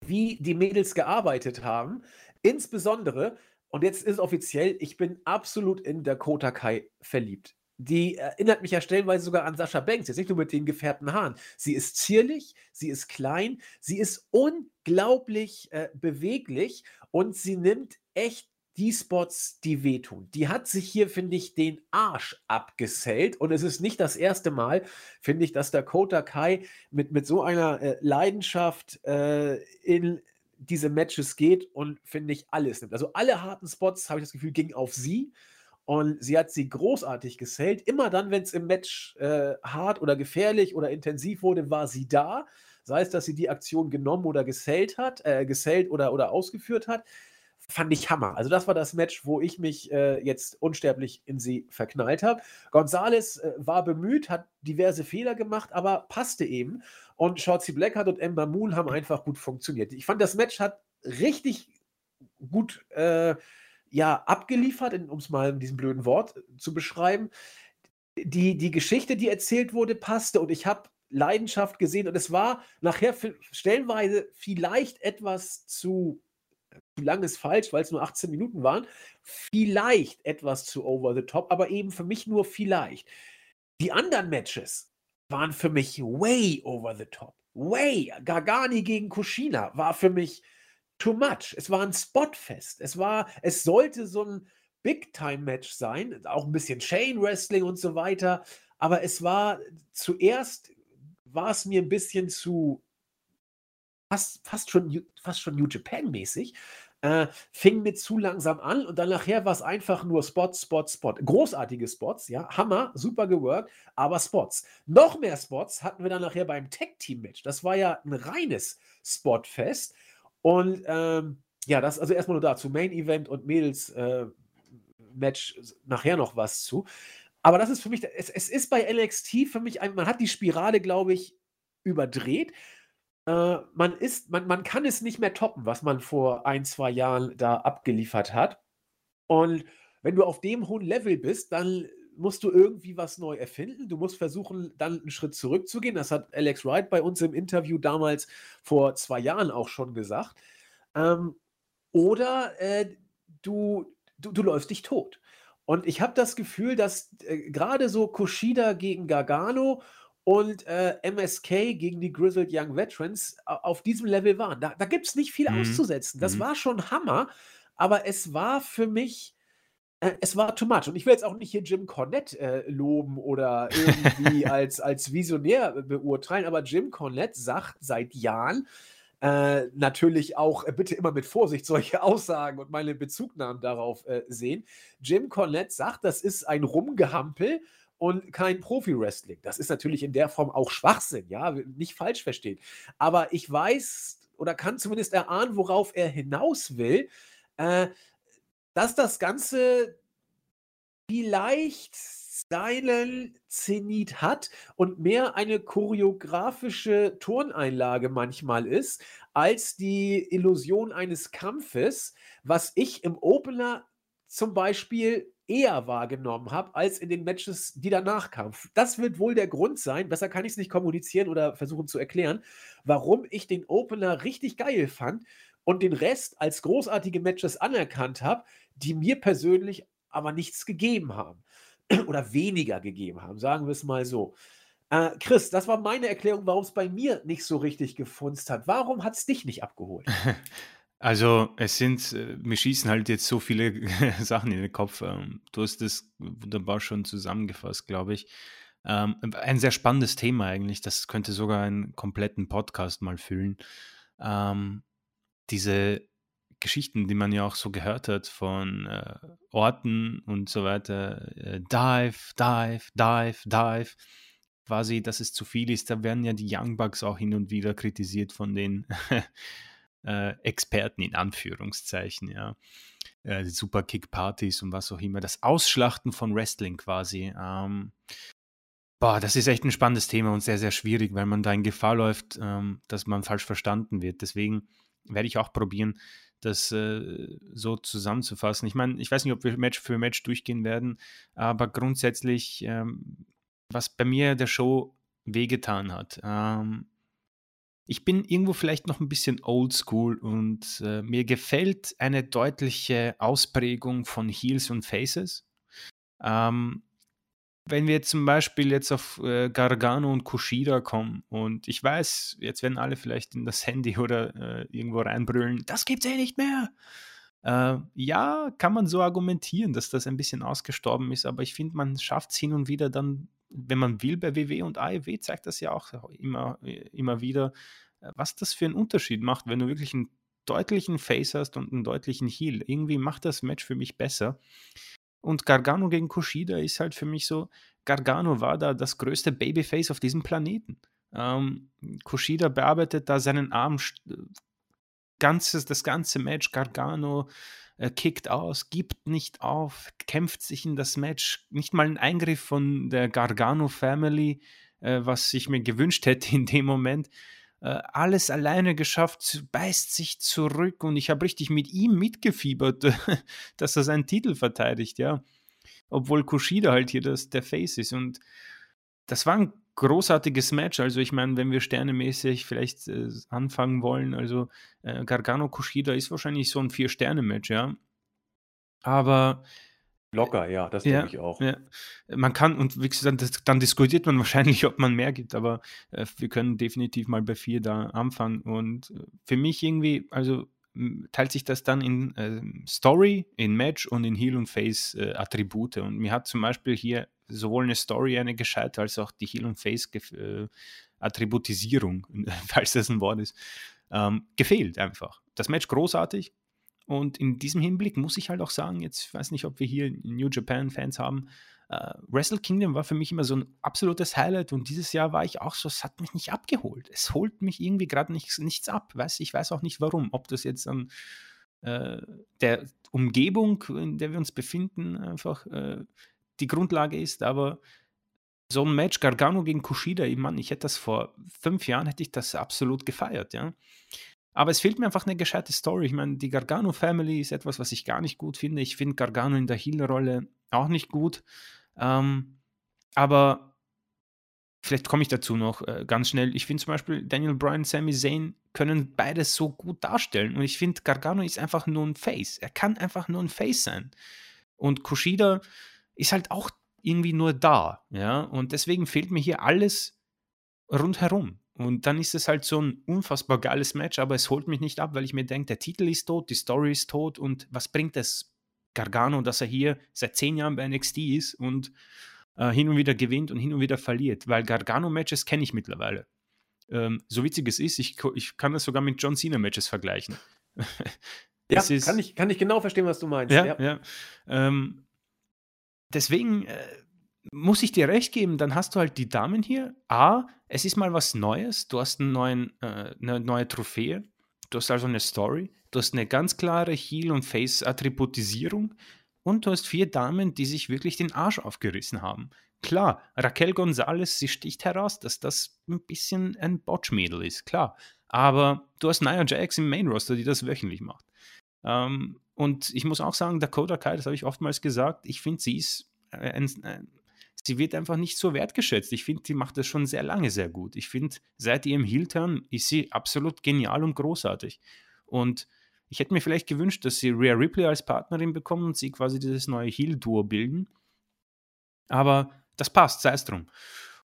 wie die Mädels gearbeitet haben. Insbesondere, und jetzt ist offiziell, ich bin absolut in Dakota Kai verliebt. Die erinnert mich ja stellenweise sogar an Sascha Banks, jetzt nicht nur mit den gefärbten Haaren. Sie ist zierlich, sie ist klein, sie ist unglaublich äh, beweglich und sie nimmt echt die Spots, die wehtun. Die hat sich hier, finde ich, den Arsch abgesellt. Und es ist nicht das erste Mal, finde ich, dass Dakota Kai mit, mit so einer äh, Leidenschaft äh, in diese Matches geht und, finde ich, alles nimmt. Also alle harten Spots, habe ich das Gefühl, gingen auf sie. Und sie hat sie großartig gesellt. Immer dann, wenn es im Match äh, hart oder gefährlich oder intensiv wurde, war sie da. Sei es, dass sie die Aktion genommen oder gesellt hat, äh, gesellt oder, oder ausgeführt hat fand ich Hammer. Also das war das Match, wo ich mich äh, jetzt unsterblich in sie verknallt habe. Gonzales äh, war bemüht, hat diverse Fehler gemacht, aber passte eben. Und Shotzi Blackheart und Ember Moon haben einfach gut funktioniert. Ich fand, das Match hat richtig gut äh, ja, abgeliefert, um es mal mit diesem blöden Wort äh, zu beschreiben. Die, die Geschichte, die erzählt wurde, passte und ich habe Leidenschaft gesehen und es war nachher stellenweise vielleicht etwas zu zu lang ist falsch, weil es nur 18 Minuten waren. Vielleicht etwas zu over the top, aber eben für mich nur vielleicht. Die anderen Matches waren für mich way over the top. Way. Gargani gegen Kushina war für mich too much. Es war ein Spotfest. Es war, es sollte so ein Big-Time-Match sein, auch ein bisschen Chain-Wrestling und so weiter. Aber es war zuerst war es mir ein bisschen zu fast, fast, schon, fast schon New Japan-mäßig. Äh, fing mit zu langsam an und dann nachher war es einfach nur Spot, Spot, Spot. Großartige Spots, ja, Hammer, super geworkt, aber Spots. Noch mehr Spots hatten wir dann nachher beim Tag-Team-Match. Das war ja ein reines Spotfest. Und ähm, ja, das also erstmal nur dazu. Main Event und Mädels äh, Match nachher noch was zu. Aber das ist für mich, es, es ist bei NXT für mich, ein, man hat die Spirale, glaube ich, überdreht. Äh, man ist man man kann es nicht mehr toppen, was man vor ein 2 Jahren da abgeliefert hat. Und wenn du auf dem hohen Level bist, dann musst du irgendwie was neu erfinden. Du musst versuchen, dann einen Schritt zurückzugehen. Das hat Alex Wright bei uns im Interview damals vor zwei Jahren auch schon gesagt. Ähm, oder, äh, du du du läufst dich tot. Und ich habe das Gefühl, dass, äh, grade so Kushida gegen Gargano und äh, MSK gegen die Grizzled Young Veterans auf diesem Level waren. Da, da gibt es nicht viel mhm. auszusetzen. Das mhm. war schon Hammer, aber es war für mich, es war too much. Und ich will jetzt auch nicht hier Jim Cornette äh, loben oder irgendwie als, als Visionär beurteilen, aber Jim Cornette sagt seit Jahren, äh, natürlich auch äh, bitte immer mit Vorsicht solche Aussagen und meine Bezugnahmen darauf äh, sehen. Jim Cornette sagt, das ist ein Rumgehampel und kein Profi-Wrestling. Das ist natürlich in der Form auch Schwachsinn, ja, nicht falsch verstehen. Aber ich weiß oder kann zumindest erahnen, worauf er hinaus will, äh, dass das Ganze vielleicht seinen Zenit hat und mehr eine choreografische Turneinlage manchmal ist, als die Illusion eines Kampfes, was ich im Opener zum Beispiel eher wahrgenommen habe, als in den Matches, die danach kamen. Das wird wohl der Grund sein, besser kann ich es nicht kommunizieren oder versuchen zu erklären, warum ich den Opener richtig geil fand und den Rest als großartige Matches anerkannt habe, die mir persönlich aber nichts gegeben haben. oder weniger gegeben haben, sagen wir es mal so. Äh, Chris, das war meine Erklärung, warum es bei mir nicht so richtig gefunzt hat. Warum hat es dich nicht abgeholt? Also, es sind äh, mir schießen halt jetzt so viele Sachen in den Kopf. Ähm, du hast das wunderbar schon zusammengefasst, glaube ich. Ähm, ein sehr spannendes Thema eigentlich. Das könnte sogar einen kompletten Podcast mal füllen. Ähm, diese Geschichten, die man ja auch so gehört hat von äh, Orten und so weiter. Äh, dive, dive, dive, dive. Quasi, dass es zu viel ist. Da werden ja die Young Bucks auch hin und wieder kritisiert von den äh, Experten in Anführungszeichen, ja. Äh, Superkick-Partys und was auch immer. Das Ausschlachten von Wrestling quasi. Ähm, boah, das ist echt ein spannendes Thema und sehr, sehr schwierig, weil man da in Gefahr läuft, ähm, dass man falsch verstanden wird. Deswegen werde ich auch probieren, das äh, so zusammenzufassen. Ich meine, ich weiß nicht, ob wir Match für Match durchgehen werden, aber grundsätzlich, ähm, was bei mir der Show wehgetan hat, ähm, ich bin irgendwo vielleicht noch ein bisschen oldschool und äh, mir gefällt eine deutliche Ausprägung von Heels und Faces. Ähm, wenn wir zum Beispiel jetzt auf äh, Gargano und Kushida kommen und ich weiß, jetzt werden alle vielleicht in das Handy oder äh, irgendwo reinbrüllen, das gibt's eh nicht mehr. Äh, ja, kann man so argumentieren, dass das ein bisschen ausgestorben ist, aber ich finde, man schafft es hin und wieder dann, wenn man will, bei WW und AEW zeigt das ja auch immer, immer wieder, was das für einen Unterschied macht, wenn du wirklich einen deutlichen Face hast und einen deutlichen Heal. Irgendwie macht das Match für mich besser. Und Gargano gegen Kushida ist halt für mich so, Gargano war da das größte Babyface auf diesem Planeten. Ähm, Kushida bearbeitet da seinen Arm ganzes, das ganze Match. Gargano äh, kickt aus, gibt nicht auf, kämpft sich in das Match. Nicht mal ein Eingriff von der Gargano Family, äh, was ich mir gewünscht hätte in dem Moment. Äh, alles alleine geschafft, beißt sich zurück und ich habe richtig mit ihm mitgefiebert, dass er seinen Titel verteidigt, ja. Obwohl Kushida halt hier das, der Face ist. Und das war ein großartiges Match. Also ich meine, wenn wir sternemäßig vielleicht äh, anfangen wollen, also äh, Gargano Kushida ist wahrscheinlich so ein Vier-Sterne-Match, ja. Aber Locker, ja, das ja, denke ich auch. Ja. Man kann, und wie gesagt, das, dann diskutiert man wahrscheinlich, ob man mehr gibt, aber äh, wir können definitiv mal bei vier da anfangen. Und äh, für mich irgendwie, also teilt sich das dann in äh, Story, in Match und in Heal und Face äh, Attribute. Und mir hat zum Beispiel hier sowohl eine Story, eine gescheite, als auch die Heal und Face äh, Attributisierung, falls das ein Wort ist, ähm, gefehlt einfach. Das Match großartig, und in diesem Hinblick muss ich halt auch sagen, jetzt weiß nicht, ob wir hier New Japan-Fans haben. Uh, Wrestle Kingdom war für mich immer so ein absolutes Highlight und dieses Jahr war ich auch so, es hat mich nicht abgeholt. Es holt mich irgendwie gerade nichts, nichts ab. Weiß, ich weiß auch nicht warum. Ob das jetzt an äh, der Umgebung, in der wir uns befinden, einfach äh, die Grundlage ist, aber so ein Match Gargano gegen Kushida, ich Mann, ich hätte das vor fünf Jahren, hätte ich das absolut gefeiert, ja. Aber es fehlt mir einfach eine gescheite Story. Ich meine, die Gargano Family ist etwas, was ich gar nicht gut finde. Ich finde Gargano in der Heal-Rolle auch nicht gut. Ähm, aber vielleicht komme ich dazu noch äh, ganz schnell. Ich finde zum Beispiel Daniel Bryan, Sami Zayn können beides so gut darstellen. Und ich finde, Gargano ist einfach nur ein Face. Er kann einfach nur ein Face sein. Und Kushida ist halt auch irgendwie nur da. Ja? Und deswegen fehlt mir hier alles rundherum. Und dann ist es halt so ein unfassbar geiles Match, aber es holt mich nicht ab, weil ich mir denke, der Titel ist tot, die Story ist tot und was bringt es Gargano, dass er hier seit zehn Jahren bei NXT ist und äh, hin und wieder gewinnt und hin und wieder verliert, weil Gargano-Matches kenne ich mittlerweile. Ähm, so witzig es ist, ich, ich kann das sogar mit John Cena-Matches vergleichen. ja, ist, kann, ich, kann ich genau verstehen, was du meinst. Ja, ja. ja. Ähm, deswegen äh, muss ich dir recht geben, dann hast du halt die Damen hier. A, es ist mal was Neues. Du hast einen neuen, äh, eine neue Trophäe. Du hast also eine Story. Du hast eine ganz klare Heal- und Face-Attributisierung. Und du hast vier Damen, die sich wirklich den Arsch aufgerissen haben. Klar, Raquel Gonzalez, sie sticht heraus, dass das ein bisschen ein Botch-Mädel ist, klar. Aber du hast Nia Jax im Main-Roster, die das wöchentlich macht. Ähm, und ich muss auch sagen, Dakota Kai, das habe ich oftmals gesagt, ich finde, sie ist ein, ein sie wird einfach nicht so wertgeschätzt. Ich finde, sie macht das schon sehr lange sehr gut. Ich finde, seit ihrem Heel-Turn ist sie absolut genial und großartig. Und ich hätte mir vielleicht gewünscht, dass sie Rhea Ripley als Partnerin bekommen und sie quasi dieses neue Heel-Duo bilden. Aber das passt, sei es drum.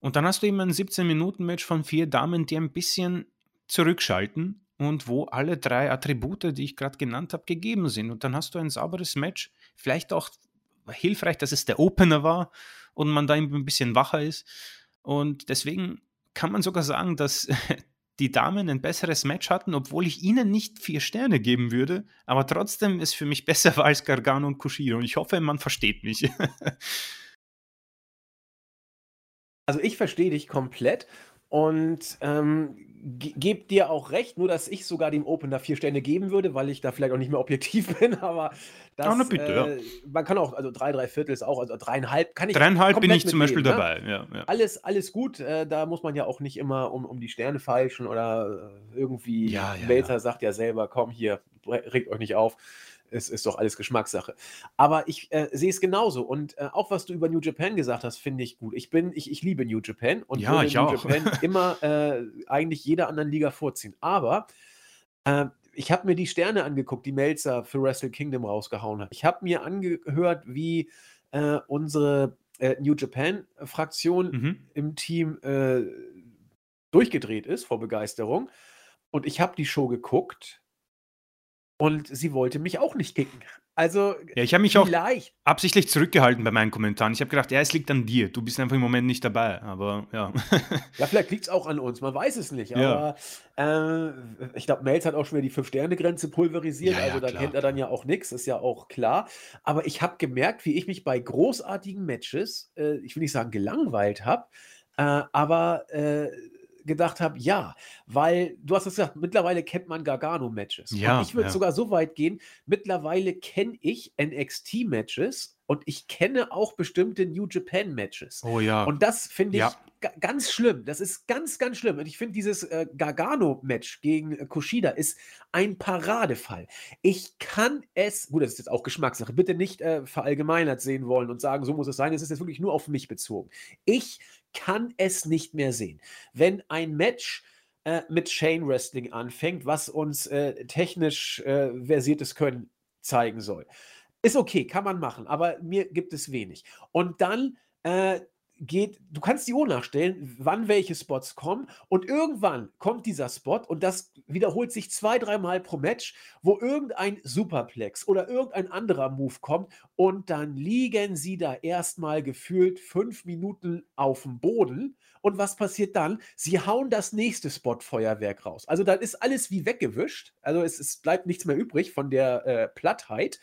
Und dann hast du eben ein 17-Minuten-Match von vier Damen, die ein bisschen zurückschalten und wo alle drei Attribute, die ich gerade genannt habe, gegeben sind. Und dann hast du ein sauberes Match. Vielleicht auch hilfreich, dass es der Opener war und man da ein bisschen wacher ist. Und deswegen kann man sogar sagen, dass die Damen ein besseres Match hatten, obwohl ich ihnen nicht vier Sterne geben würde, aber trotzdem ist für mich besser war als Gargano und Kushiro. Und ich hoffe, man versteht mich. also ich verstehe dich komplett und ähm, gebe dir auch recht, nur dass ich sogar dem Opener vier Sterne geben würde, weil ich da vielleicht auch nicht mehr objektiv bin, aber das, oh, bitte, äh, ja. man kann auch, also drei, drei Viertel ist auch, also dreieinhalb kann ich. Dreieinhalb bin ich zum Beispiel leben, ne? dabei, ne? ja, ja, Alles, alles gut, äh, da muss man ja auch nicht immer um, um die Sterne feilschen oder äh, irgendwie, ja, ja, Melzer sagt ja selber, komm hier, regt euch nicht auf es ist doch alles Geschmackssache. Aber ich äh, sehe es genauso. Und äh, auch was du über New Japan gesagt hast, finde ich gut. Ich bin, ich, ich liebe New Japan und ja, würde New auch. Japan immer äh, eigentlich jeder anderen Liga vorziehen. Aber äh, ich habe mir die Sterne angeguckt, die Melzer für Wrestle Kingdom rausgehauen hat. Ich habe mir angehört, wie äh, unsere äh, New Japan-Fraktion Mhm. im Team durchgedreht ist vor Begeisterung. Und ich habe die Show geguckt und sie wollte mich auch nicht kicken. Also Ja, ich habe mich auch vielleicht, absichtlich zurückgehalten bei meinen Kommentaren. Ich habe gedacht, ja, es liegt an dir. Du bist einfach im Moment nicht dabei. Aber ja. ja, vielleicht liegt es auch an uns, man weiß es nicht. Ja. Aber äh, ich glaube, Melz hat auch schon wieder die Fünf-Sterne-Grenze pulverisiert. Ja, ja, also da kennt er dann ja auch nichts, ist ja auch klar. Aber ich habe gemerkt, wie ich mich bei großartigen Matches, äh, ich will nicht sagen gelangweilt habe, äh, aber äh, gedacht habe, ja, weil du hast es gesagt, mittlerweile kennt man Gargano-Matches. Ja, und ich würde ja. sogar so weit gehen, mittlerweile kenne ich NXT-Matches und ich kenne auch bestimmte New Japan-Matches. Oh ja. Und das finde ich Ja. ga- ganz schlimm. Das ist ganz, ganz schlimm. Und ich finde, dieses äh, Gargano-Match gegen äh, Kushida ist ein Paradefall. Ich kann es, gut, das ist jetzt auch Geschmackssache, bitte nicht äh, verallgemeinert sehen wollen und sagen, so muss es sein. Es ist jetzt wirklich nur auf mich bezogen. Ich kann es nicht mehr sehen. Wenn ein Match äh, mit Chain Wrestling anfängt, was uns äh, technisch äh, versiertes Können zeigen soll. Ist okay, kann man machen, aber mir gibt es wenig. Und dann äh, geht, du kannst die Uhr nachstellen, wann welche Spots kommen und irgendwann kommt dieser Spot und das wiederholt sich zwei, dreimal pro Match, wo irgendein Superplex oder irgendein anderer Move kommt und dann liegen sie da erstmal gefühlt fünf Minuten auf dem Boden und was passiert dann? Sie hauen das nächste Spotfeuerwerk raus. Also dann ist alles wie weggewischt, also es, es bleibt nichts mehr übrig von der äh, Plattheit.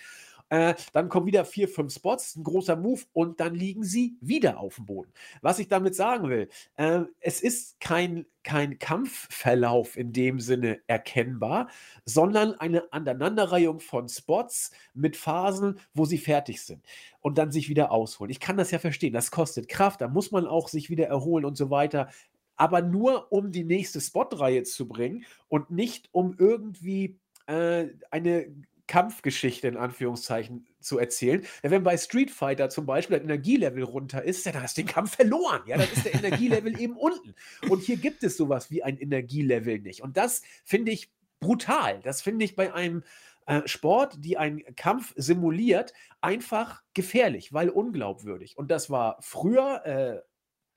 Äh, dann kommen wieder vier, fünf Spots, ein großer Move und dann liegen sie wieder auf dem Boden. Was ich damit sagen will, äh, es ist kein, kein Kampfverlauf in dem Sinne erkennbar, sondern eine Aneinanderreihung von Spots mit Phasen, wo sie fertig sind und dann sich wieder ausholen. Ich kann das ja verstehen, das kostet Kraft, da muss man auch sich wieder erholen und so weiter. Aber nur um die nächste Spotreihe zu bringen und nicht um irgendwie äh, eine Kampfgeschichte in Anführungszeichen zu erzählen. Ja, wenn bei Street Fighter zum Beispiel das Energielevel runter ist, ja, dann hast du den Kampf verloren. Ja, dann ist der Energielevel eben unten. Und hier gibt es sowas wie ein Energielevel nicht. Und das finde ich brutal. Das finde ich bei einem äh, Sport, die einen Kampf simuliert, einfach gefährlich, weil unglaubwürdig. Und das war früher äh,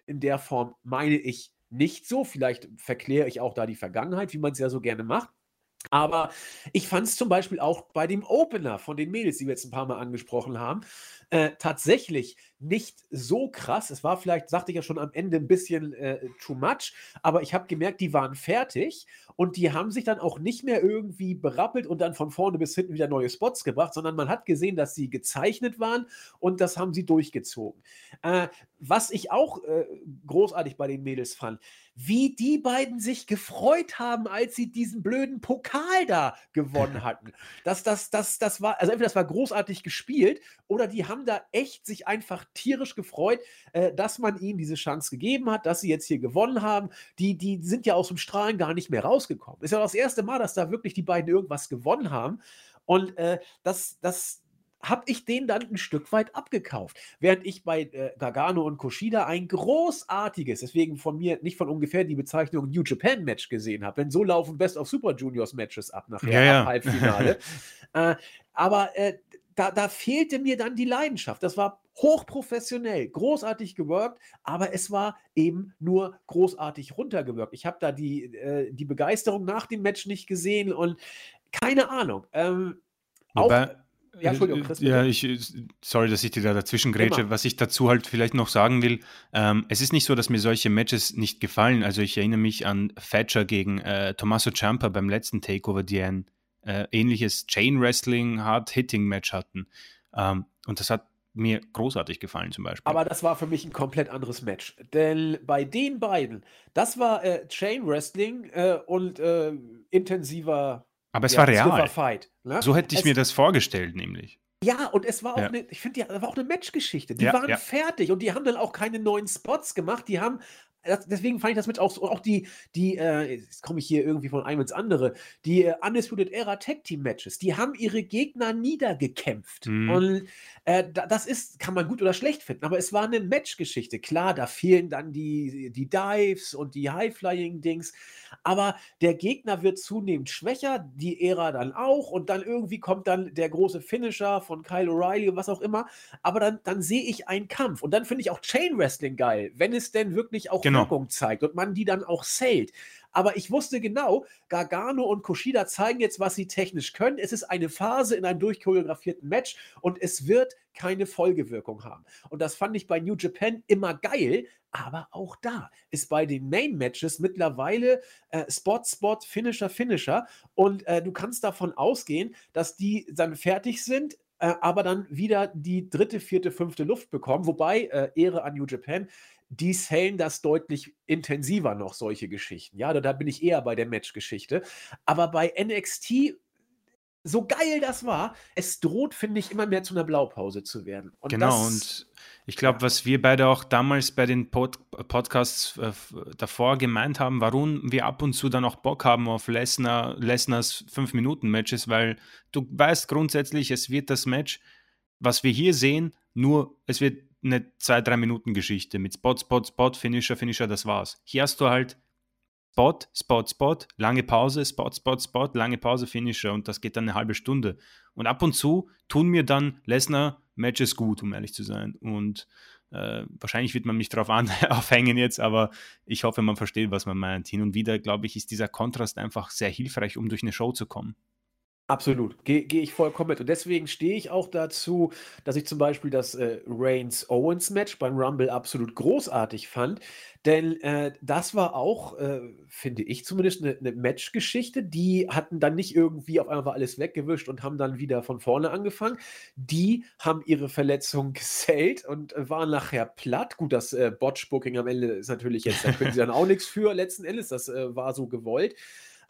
in der Form, meine ich, nicht so. Vielleicht verkläre ich auch da die Vergangenheit, wie man es ja so gerne macht. Aber ich fand es zum Beispiel auch bei dem Opener von den Mädels, die wir jetzt ein paar Mal angesprochen haben, äh, tatsächlich nicht so krass. Es war vielleicht, sagte ich ja schon am Ende, ein bisschen äh, too much, aber ich habe gemerkt, die waren fertig und die haben sich dann auch nicht mehr irgendwie berappelt und dann von vorne bis hinten wieder neue Spots gebracht, sondern man hat gesehen, dass sie gezeichnet waren und das haben sie durchgezogen. Äh, was ich auch äh, großartig bei den Mädels fand, wie die beiden sich gefreut haben, als sie diesen blöden Pokal da gewonnen hatten. Das, das, das, das war, also entweder das war großartig gespielt oder die haben da echt sich einfach tierisch gefreut, äh, dass man ihnen diese Chance gegeben hat, dass sie jetzt hier gewonnen haben. Die, die sind ja aus dem Strahlen gar nicht mehr rausgekommen. Ist ja das erste Mal, dass da wirklich die beiden irgendwas gewonnen haben. Und äh, das, das, habe ich den dann ein Stück weit abgekauft. Während ich bei äh, Gargano und Kushida ein großartiges, deswegen von mir nicht von ungefähr die Bezeichnung New Japan Match gesehen habe. Denn so laufen Best of Super Juniors Matches ab nachher, Ja, ja. ab Halbfinale. äh, aber äh, da, da fehlte mir dann die Leidenschaft. Das war hochprofessionell, großartig gewirkt, aber es war eben nur großartig runtergewirkt. Ich habe da die, äh, die Begeisterung nach dem Match nicht gesehen und keine Ahnung. Ähm, auch, ja, Entschuldigung, Chris, ja, ich, äh, sorry, dass ich dir da dazwischen grätsche. Immer. Was ich dazu halt vielleicht noch sagen will, ähm, es ist nicht so, dass mir solche Matches nicht gefallen. Also ich erinnere mich an Thatcher gegen äh, Tommaso Ciampa beim letzten Takeover, die ein äh, ähnliches Chain Wrestling Hard Hitting Match hatten. Ähm, und das hat mir großartig gefallen zum Beispiel. Aber das war für mich ein komplett anderes Match. Denn bei den beiden, das war äh, Chain Wrestling äh, und äh, intensiver Aber es ja, war real. Fight. Ne? So hätte ich es, mir das vorgestellt, nämlich. Ja, und es war auch Ja. eine, ich finde, das war auch eine Matchgeschichte. Die Ja, waren fertig und die haben dann auch keine neuen Spots gemacht. Die haben das, deswegen fand ich das mit auch so, auch die, die, äh, jetzt komme ich hier irgendwie von einem ins andere, die äh, Undisputed Era Tag Team Matches, die haben ihre Gegner niedergekämpft. Mhm. Und äh, das ist, kann man gut oder schlecht finden, aber es war eine Matchgeschichte. Klar, da fehlen dann die, die Dives und die High-Flying-Dings, aber der Gegner wird zunehmend schwächer, die Ära dann auch und dann irgendwie kommt dann der große Finisher von Kyle O'Reilly und was auch immer, aber dann, dann sehe ich einen Kampf und dann finde ich auch Chain Wrestling geil, wenn es denn wirklich auch genau. Wirkung zeigt und man die dann auch zählt. Aber ich wusste genau, Gargano und Kushida zeigen jetzt, was sie technisch können. Es ist eine Phase in einem durchchoreografierten Match und es wird keine Folgewirkung haben. Und das fand ich bei New Japan immer geil, aber auch da ist bei den Main Matches mittlerweile äh, Spot, Spot, Finisher, Finisher. Und äh, du kannst davon ausgehen, dass die dann fertig sind, äh, aber dann wieder die dritte, vierte, fünfte Luft bekommen. Wobei, äh, Ehre an New Japan, die sellen das deutlich intensiver noch, solche Geschichten. Ja, da, da bin ich eher bei der Matchgeschichte. Aber bei NXT, so geil das war, es droht, finde ich, immer mehr zu einer Blaupause zu werden. Und genau, das, und ich glaube, was wir beide auch damals bei den Pod Podcasts äh, davor gemeint haben, warum wir ab und zu dann auch Bock haben auf Lesnar, Lesners 5-Minuten-Matches, weil du weißt grundsätzlich, es wird das Match, was wir hier sehen, nur, es wird eine 2-3 Minuten Geschichte mit Spot, Spot, Spot, Finisher, Finisher, das war's. Hier hast du halt Spot, Spot, Spot, lange Pause, Spot, Spot, Spot, lange Pause, Finisher und das geht dann eine halbe Stunde. Und ab und zu tun mir dann Lesnar Matches gut, um ehrlich zu sein. Und äh, wahrscheinlich wird man mich darauf aufhängen jetzt, aber ich hoffe, man versteht, was man meint. Hin und wieder, glaube ich, ist dieser Kontrast einfach sehr hilfreich, um durch eine Show zu kommen. Absolut, gehe geh ich vollkommen mit. Und deswegen stehe ich auch dazu, dass ich zum Beispiel das äh, Reigns-Owens-Match beim Rumble absolut großartig fand. Denn äh, das war auch, äh, finde ich zumindest, eine ne, Matchgeschichte. Die hatten dann nicht irgendwie auf einmal alles weggewischt und haben dann wieder von vorne angefangen. Die haben ihre Verletzung gesellt und waren nachher platt. Gut, das äh, Botch-Booking am Ende ist natürlich jetzt, da können sie dann auch nichts für letzten Endes. Das äh, war so gewollt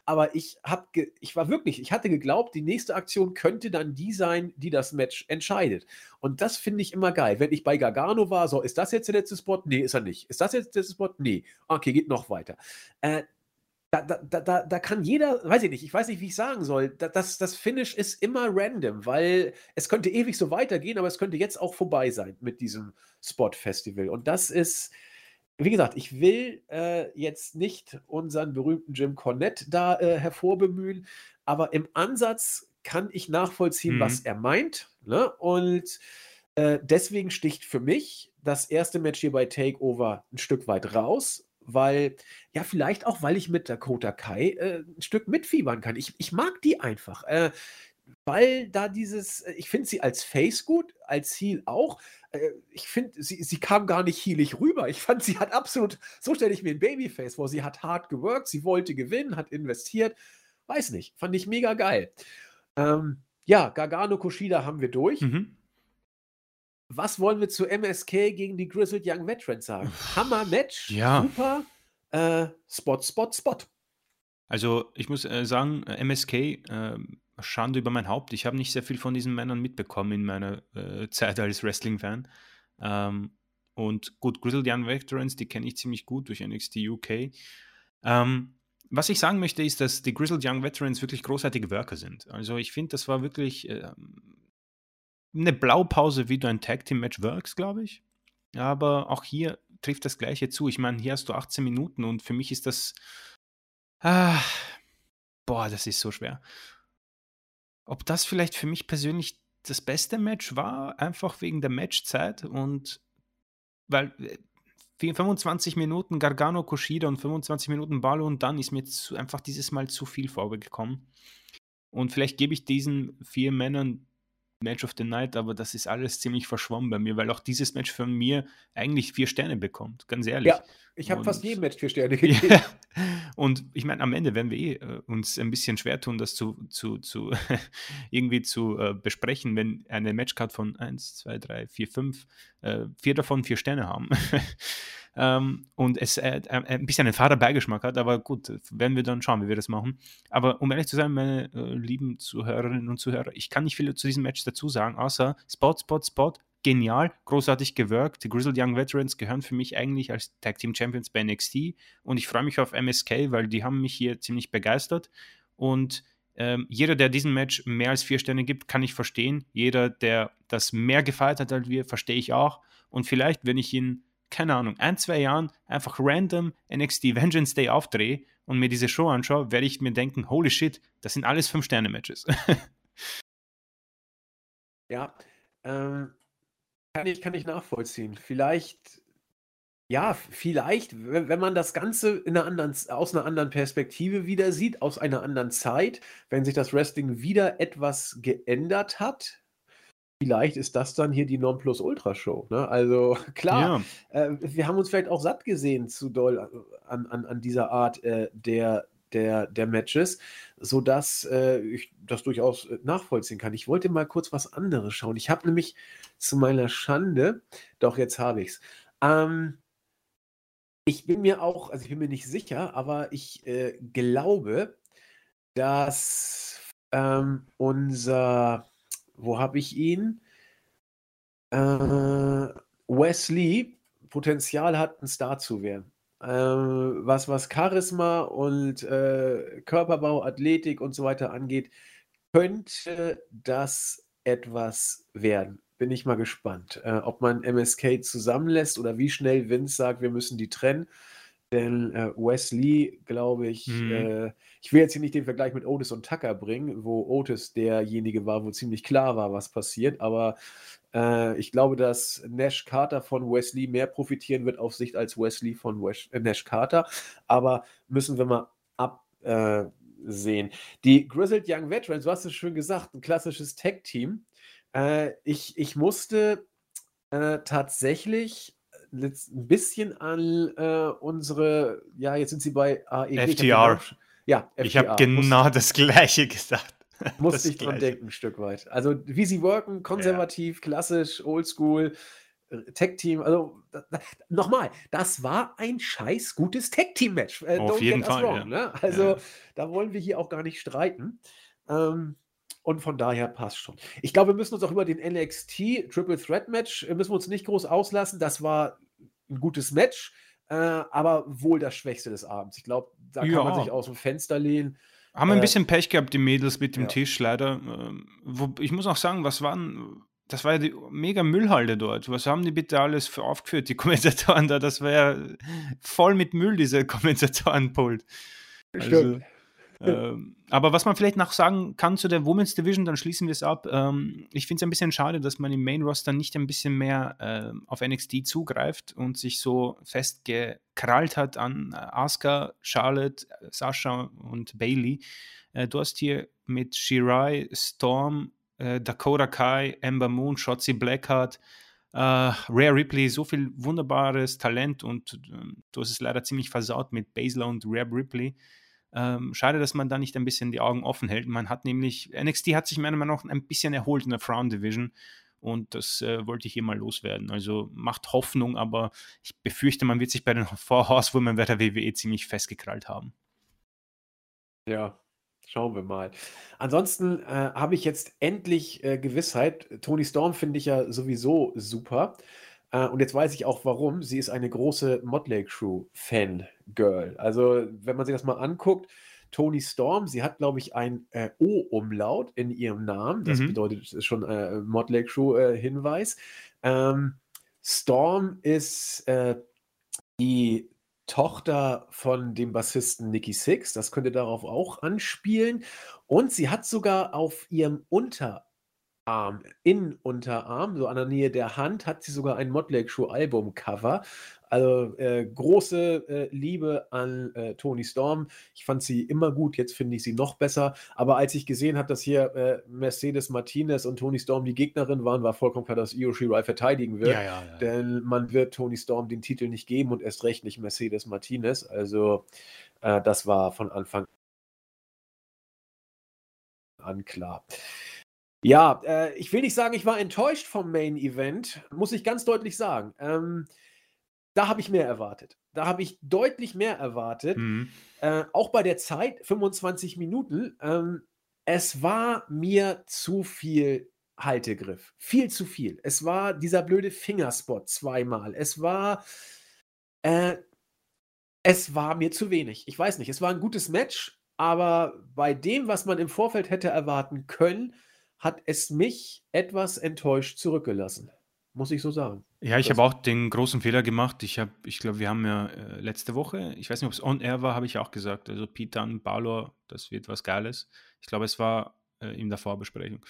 aber ich habe, ich war wirklich, ich hatte geglaubt, die nächste Aktion könnte dann die sein, die das Match entscheidet. Und das finde ich immer geil. Wenn ich bei Gargano war, so, ist das jetzt der letzte Spot? Nee, ist er nicht. Ist das jetzt der letzte Spot? Nee. Okay, geht noch weiter. Äh, da, da, da, da kann jeder, weiß ich nicht, ich weiß nicht, wie ich sagen soll, das, das Finish ist immer random, weil es könnte ewig so weitergehen, aber es könnte jetzt auch vorbei sein mit diesem Spot-Festival. Und das ist, wie gesagt, ich will äh, jetzt nicht unseren berühmten Jim Cornette da äh, hervorbemühen, aber im Ansatz kann ich nachvollziehen, mhm. was er meint. Ne? Und äh, deswegen sticht für mich das erste Match hier bei Takeover ein Stück weit raus, weil, ja, vielleicht auch, weil ich mit Dakota Kai äh, ein Stück mitfiebern kann. Ich, ich mag die einfach. Äh, weil da dieses, äh, ich finde sie als Face gut, als Heel auch. Äh, ich finde, sie, sie kam gar nicht heelig rüber. Ich fand, sie hat absolut, so stelle ich mir ein Babyface vor. Sie hat hart geworkt, sie wollte gewinnen, hat investiert. Weiß nicht, fand ich mega geil. Ähm, ja, Gargano Kushida haben wir durch. Mhm. Was wollen wir zu MSK gegen die Grizzled Young Veterans sagen? Hammer-Match, ja. super. Äh, Spot, Spot, Spot. Also ich muss äh, sagen, MSK, äh, Schande über mein Haupt. Ich habe nicht sehr viel von diesen Männern mitbekommen in meiner äh, Zeit als Wrestling-Fan. Ähm, und gut, Grizzled Young Veterans, die kenne ich ziemlich gut durch NXT UK. Ähm, was ich sagen möchte, ist, dass die Grizzled Young Veterans wirklich großartige Worker sind. Also ich finde, das war wirklich äh, eine Blaupause, wie du ein Tag Team Match works, glaube ich. Aber auch hier trifft das Gleiche zu. Ich meine, hier hast du 18 Minuten und für mich ist das. Ah, boah, das ist so schwer ob das vielleicht für mich persönlich das beste Match war, einfach wegen der Matchzeit und weil 25 äh, Minuten Gargano Kushida und 25 Minuten Ballo und dann ist mir zu, einfach dieses Mal zu viel vorgekommen. Und vielleicht gebe ich diesen vier Männern Match of the Night, aber das ist alles ziemlich verschwommen bei mir, weil auch dieses Match von mir eigentlich vier Sterne bekommt, ganz ehrlich. Ja, ich habe fast jedem Match vier Sterne gegeben. Ja. Und ich meine, am Ende werden wir eh, äh, uns ein bisschen schwer tun, das zu, zu, zu irgendwie zu äh, besprechen, wenn eine Matchcard von 1, 2, 3, 4, 5, äh, vier davon vier Sterne haben. ähm, und es äh, ein bisschen einen Fahrerbeigeschmack hat, aber gut, werden wir dann schauen, wie wir das machen. Aber um ehrlich zu sein, meine äh, lieben Zuhörerinnen und Zuhörer, ich kann nicht viel zu diesem Match dazu sagen, außer Spot, Spot, Spot, genial, großartig gewirkt. Die Grizzled Young Veterans gehören für mich eigentlich als Tag Team Champions bei NXT und ich freue mich auf MSK, weil die haben mich hier ziemlich begeistert und ähm, jeder, der diesem Match mehr als vier Sterne gibt, kann ich verstehen. Jeder, der das mehr gefeiert hat als wir, verstehe ich auch. Und vielleicht, wenn ich in, keine Ahnung, ein, zwei Jahren einfach random NXT Vengeance Day aufdrehe und mir diese Show anschaue, werde ich mir denken, holy shit, das sind alles Fünf-Sterne-Matches. ja, ähm, kann, ich, kann ich nachvollziehen. Vielleicht ja, vielleicht, wenn man das Ganze in 'ner anderen aus einer anderen Perspektive wieder sieht, aus einer anderen Zeit, wenn sich das Wrestling wieder etwas geändert hat, vielleicht ist das dann hier die Nonplusultra-Show, ne? Also, klar, Ja. äh, wir haben uns vielleicht auch satt gesehen zu doll an an an dieser Art, äh, der der der Matches, sodass, äh, ich das durchaus, äh, nachvollziehen kann. Ich wollte mal kurz was anderes schauen. Ich habe nämlich zu meiner Schande doch, jetzt habe ich's. Ähm ich bin mir auch also, ich bin mir nicht sicher, aber ich, äh, glaube, dass, ähm, unser wo habe ich ihn? Äh, Wesley Potenzial hat, 'n Star zu werden. Äh, was was Charisma und, äh, Körperbau, Athletik und so weiter angeht, könnte das etwas werden bin ich mal gespannt, äh, ob man MSK zusammenlässt oder wie schnell Vince sagt, wir müssen die trennen. Denn äh, Wesley, glaube ich, mhm. äh, ich will jetzt hier nicht den Vergleich mit Otis und Tucker bringen, wo Otis derjenige war, wo ziemlich klar war, was passiert. Aber äh, ich glaube, dass Nash Carter von Wesley mehr profitieren wird auf Sicht als Wesley von Wes äh, Nash Carter. Aber müssen wir mal absehen. Die Grizzled Young Veterans, du hast es schön gesagt, ein klassisches Tag-Team. Äh, ich, ich musste äh, ein bisschen an äh, unsere, ja, jetzt sind sie bei AEG. FTR. Ja, FTR. Ich habe genau Muss, das Gleiche gesagt. Musste ich dran denken, ein Stück weit. Also, wie sie worken, konservativ, ja. klassisch, oldschool, Tech-Team. Also, nochmal, das war ein scheiß gutes Tech-Team-Match. Äh, Auf jeden Fall. Wrong, ja. ne? Also, ja. da wollen wir hier auch gar nicht streiten. Ähm, und von daher passt schon. Ich glaube, wir müssen uns auch über den NXT Triple Threat Match, äh, müssen wir uns nicht groß auslassen. Das war ein gutes Match, äh, aber wohl das Schwächste des Abends. Ich glaube, da kann man sich aus dem Fenster lehnen. Haben ein äh, bisschen Pech gehabt, die Mädels mit dem ja. Tisch, leider. Ähm, wo, ich muss auch sagen, was waren, das war ja die mega Müllhalde dort. Was haben die bitte alles für aufgeführt, die Kommentatoren da? Das war ja voll mit Müll, diese Kommentatorenpult. Also, Stimmt ähm, aber was man vielleicht noch sagen kann zu der Women's Division, dann schließen wir es ab. Ähm, ich finde es ein bisschen schade, dass man im Main Roster nicht ein bisschen mehr äh, auf NXT zugreift und sich so festgekrallt hat an äh, Asuka, Charlotte, Sasha und Bailey. Äh, du hast hier mit Shirai, Storm, äh, Dakota Kai, Ember Moon, Shotzi Blackheart, Uh, Rare Ripley, so viel wunderbares Talent und uh, du hast es leider ziemlich versaut mit Baszler und Rare Ripley. Ähm, schade, dass man da nicht ein bisschen die Augen offen hält. Man hat nämlich, NXT hat sich meiner Meinung nach ein bisschen erholt in der Frown Division und das äh, wollte ich hier mal loswerden. Also macht Hoffnung, aber ich befürchte, man wird sich bei den Horsewomen bei der WWE ziemlich festgekrallt haben. Ja, schauen wir mal. Ansonsten äh, habe ich jetzt endlich äh, Gewissheit. Tony Storm finde ich ja sowieso super. Äh, und jetzt weiß ich auch warum. Sie ist eine große Motley Crew Fangirl. Also, wenn man sich das mal anguckt, Tony Storm, sie hat, glaube ich, ein äh, O-Umlaut in ihrem Namen. Das mhm. bedeutet, das ist schon äh, Motley Crew-Hinweis. Äh, ähm, Storm ist äh, die Tochter von dem Bassisten Nicky Six. Das könnte darauf auch anspielen. Und sie hat sogar auf ihrem Unter Arm, Innenunterarm, so an der Nähe der Hand, hat sie sogar ein Motley Crue Albumcover. Also äh, große äh, Liebe an äh, Toni Storm. Ich fand sie immer gut, jetzt finde ich sie noch besser. Aber als ich gesehen habe, dass hier äh, Mercedes Martinez und Toni Storm die Gegnerin waren, war vollkommen klar, dass Io Shirai verteidigen wird. Ja, ja, ja. Denn man wird Toni Storm den Titel nicht geben und erst recht nicht Mercedes Martinez. Also äh, das war von Anfang an klar. Ja, äh, ich will nicht sagen, ich war enttäuscht vom Main Event, muss ich ganz deutlich sagen. Ähm, da habe ich mehr erwartet. Da habe ich deutlich mehr erwartet. Mhm. Äh, auch bei der Zeit, 25 Minuten. Ähm, es war mir zu viel Haltegriff. Viel zu viel. Es war dieser blöde Fingerspot zweimal. Es war. Äh, es war mir zu wenig. Ich weiß nicht. Es war ein gutes Match, aber bei dem, was man im Vorfeld hätte erwarten können, hat es mich etwas enttäuscht zurückgelassen. Muss ich so sagen. Ja, ich habe auch den großen Fehler gemacht. Ich habe, ich glaube, wir haben ja äh, letzte Woche, ich weiß nicht, ob es on air war, habe ich auch gesagt. Also Pitan, Balor, das wird was Geiles. Ich glaube, es war äh, in der Vorbesprechung.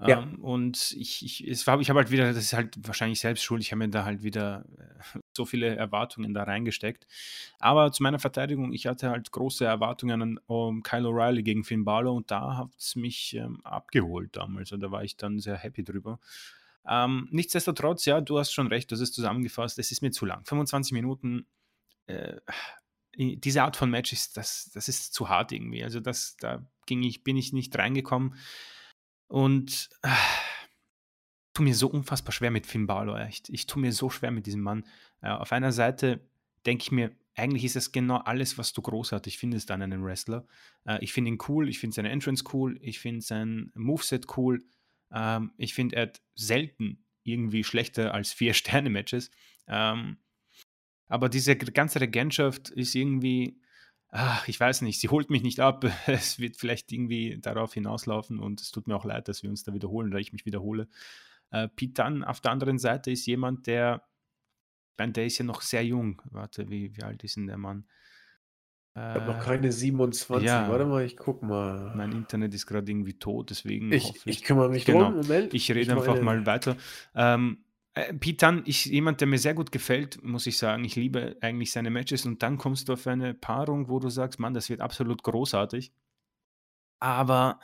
Ja. Ähm, und ich, ich, ich habe halt wieder, das ist halt wahrscheinlich selbst schuld, ich habe mir da halt wieder äh, so viele Erwartungen da reingesteckt. Aber zu meiner Verteidigung, ich hatte halt große Erwartungen an um Kyle O'Reilly gegen Finn Balor und da hat es mich ähm, abgeholt damals. Und da war ich dann sehr happy drüber. Ähm, nichtsdestotrotz, ja, du hast schon recht, hast es zusammengefasst, es ist mir zu lang. 25 Minuten, äh, diese Art von Match ist, das, das ist zu hart irgendwie. Also das, da ging ich, bin ich nicht reingekommen. Und äh, tue mir so unfassbar schwer mit Finn Balor, echt. Ich tue mir so schwer mit diesem Mann. Äh, auf einer Seite denke ich mir, eigentlich ist es genau alles, was du großartig findest an einem Wrestler. Äh, ich finde ihn cool, ich finde seine Entrance cool, ich finde sein Moveset cool. Ähm, ich finde, er selten irgendwie schlechter als vier Sterne-Matches. Ähm, aber diese ganze Regentschaft ist irgendwie, ach, ich weiß nicht, sie holt mich nicht ab. Es wird vielleicht irgendwie darauf hinauslaufen und es tut mir auch leid, dass wir uns da wiederholen oder ich mich wiederhole. Äh, Pete Dunn auf der anderen Seite ist jemand, der, ich meine, der ist ja noch sehr jung. Warte, wie, wie alt ist denn der Mann? Ich habe noch keine 27. ja. Warte mal, ich guck mal. Mein Internet ist gerade irgendwie tot, deswegen Ich, hoffe ich. ich kümmere mich Genau. drum. Moment. Ich rede einfach meine- mal weiter. Ähm, äh, Dunne ist jemand, der mir sehr gut gefällt, muss ich sagen. Ich liebe eigentlich seine Matches und dann kommst du auf eine Paarung, wo du sagst, Mann, das wird absolut großartig. Aber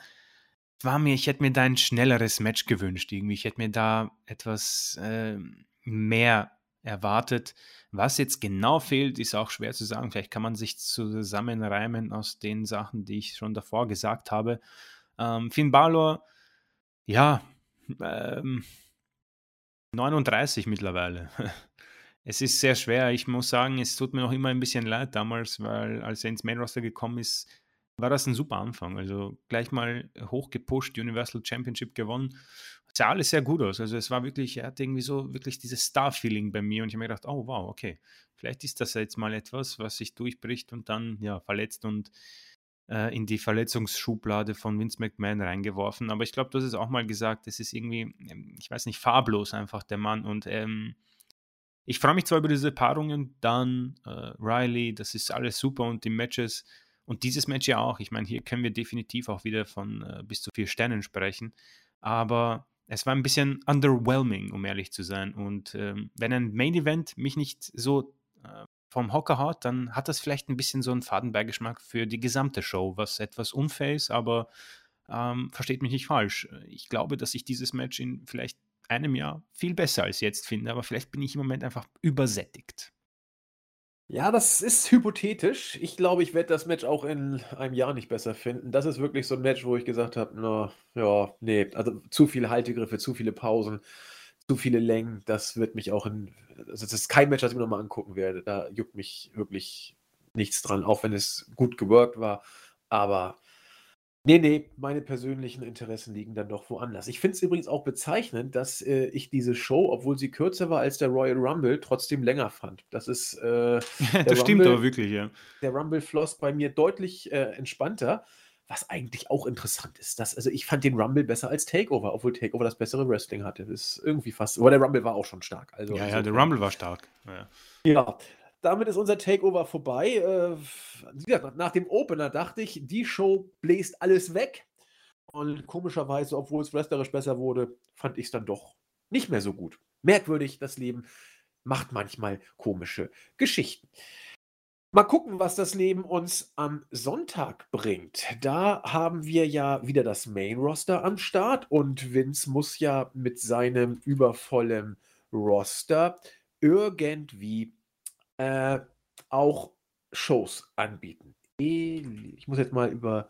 war mir, ich hätte mir da ein schnelleres Match gewünscht irgendwie. Ich hätte mir da etwas äh, mehr erwartet. Was jetzt genau fehlt, ist auch schwer zu sagen. Vielleicht kann man sich zusammenreimen aus den Sachen, die ich schon davor gesagt habe. Ähm, Finn Balor, ja, ähm, 39 mittlerweile. Es ist sehr schwer. Ich muss sagen, es tut mir noch immer ein bisschen leid damals, weil als er ins Main Roster gekommen ist, war das ein super Anfang. Also gleich mal hochgepusht, Universal Championship gewonnen. Sah alles sehr gut aus. Also es war wirklich, er hatte irgendwie so wirklich dieses Star-Feeling bei mir und ich habe mir gedacht, oh wow, okay, vielleicht ist das jetzt mal etwas, was sich durchbricht und dann ja verletzt und äh, in die Verletzungsschublade von Vince McMahon reingeworfen. Aber ich glaube, du hast es auch mal gesagt, es ist irgendwie, ähm, ich weiß nicht, farblos einfach der Mann. Und ähm, ich freue mich zwar über diese Paarungen, dann äh, Riley, das ist alles super und die Matches und dieses Match ja auch. Ich meine, hier können wir definitiv auch wieder von äh, bis zu vier Sternen sprechen. Aber es war ein bisschen underwhelming, um ehrlich zu sein. Und ähm, wenn ein Main Event mich nicht so äh, vom Hocker haut, dann hat das vielleicht ein bisschen so einen Fadenbeigeschmack für die gesamte Show, was etwas unfair ist, aber ähm, versteht mich nicht falsch. Ich glaube, dass ich dieses Match in vielleicht einem Jahr viel besser als jetzt finde, aber vielleicht bin ich im Moment einfach übersättigt. Ja, das ist hypothetisch. Ich glaube, ich werde das Match auch in einem Jahr nicht besser finden. Das ist wirklich so ein Match, wo ich gesagt habe, na, ja, nee, also zu viele Haltegriffe, zu viele Pausen, zu viele Längen. Das wird mich auch in, also das ist kein Match, das ich mir nochmal angucken werde. Da juckt mich wirklich nichts dran, auch wenn es gut geworkt war. Aber nee, nee, meine persönlichen Interessen liegen dann doch woanders. Ich finde es übrigens auch bezeichnend, dass äh, ich diese Show, obwohl sie kürzer war als der Royal Rumble, trotzdem länger fand. Das ist äh, das stimmt Rumble- aber wirklich, ja. der Rumble floss bei mir deutlich äh, entspannter, was eigentlich auch interessant ist. Dass, also ich fand den Rumble besser als Takeover, obwohl Takeover das bessere Wrestling hatte. Das ist irgendwie fast. Aber der Rumble war auch schon stark. Also Ja, ja, der Rumble war stark. Ja. Ja, damit ist unser Takeover vorbei. Äh, wie gesagt, nach dem Opener dachte ich, die Show bläst alles weg. Und komischerweise, obwohl es wrestlerisch besser wurde, fand ich es dann doch nicht mehr so gut. Merkwürdig, das Leben macht manchmal komische Geschichten. Mal gucken, was das Leben uns am Sonntag bringt. Da haben wir ja wieder das Main-Roster am Start und Vince muss ja mit seinem übervollen Roster irgendwie äh, auch Shows anbieten. Ich muss jetzt mal über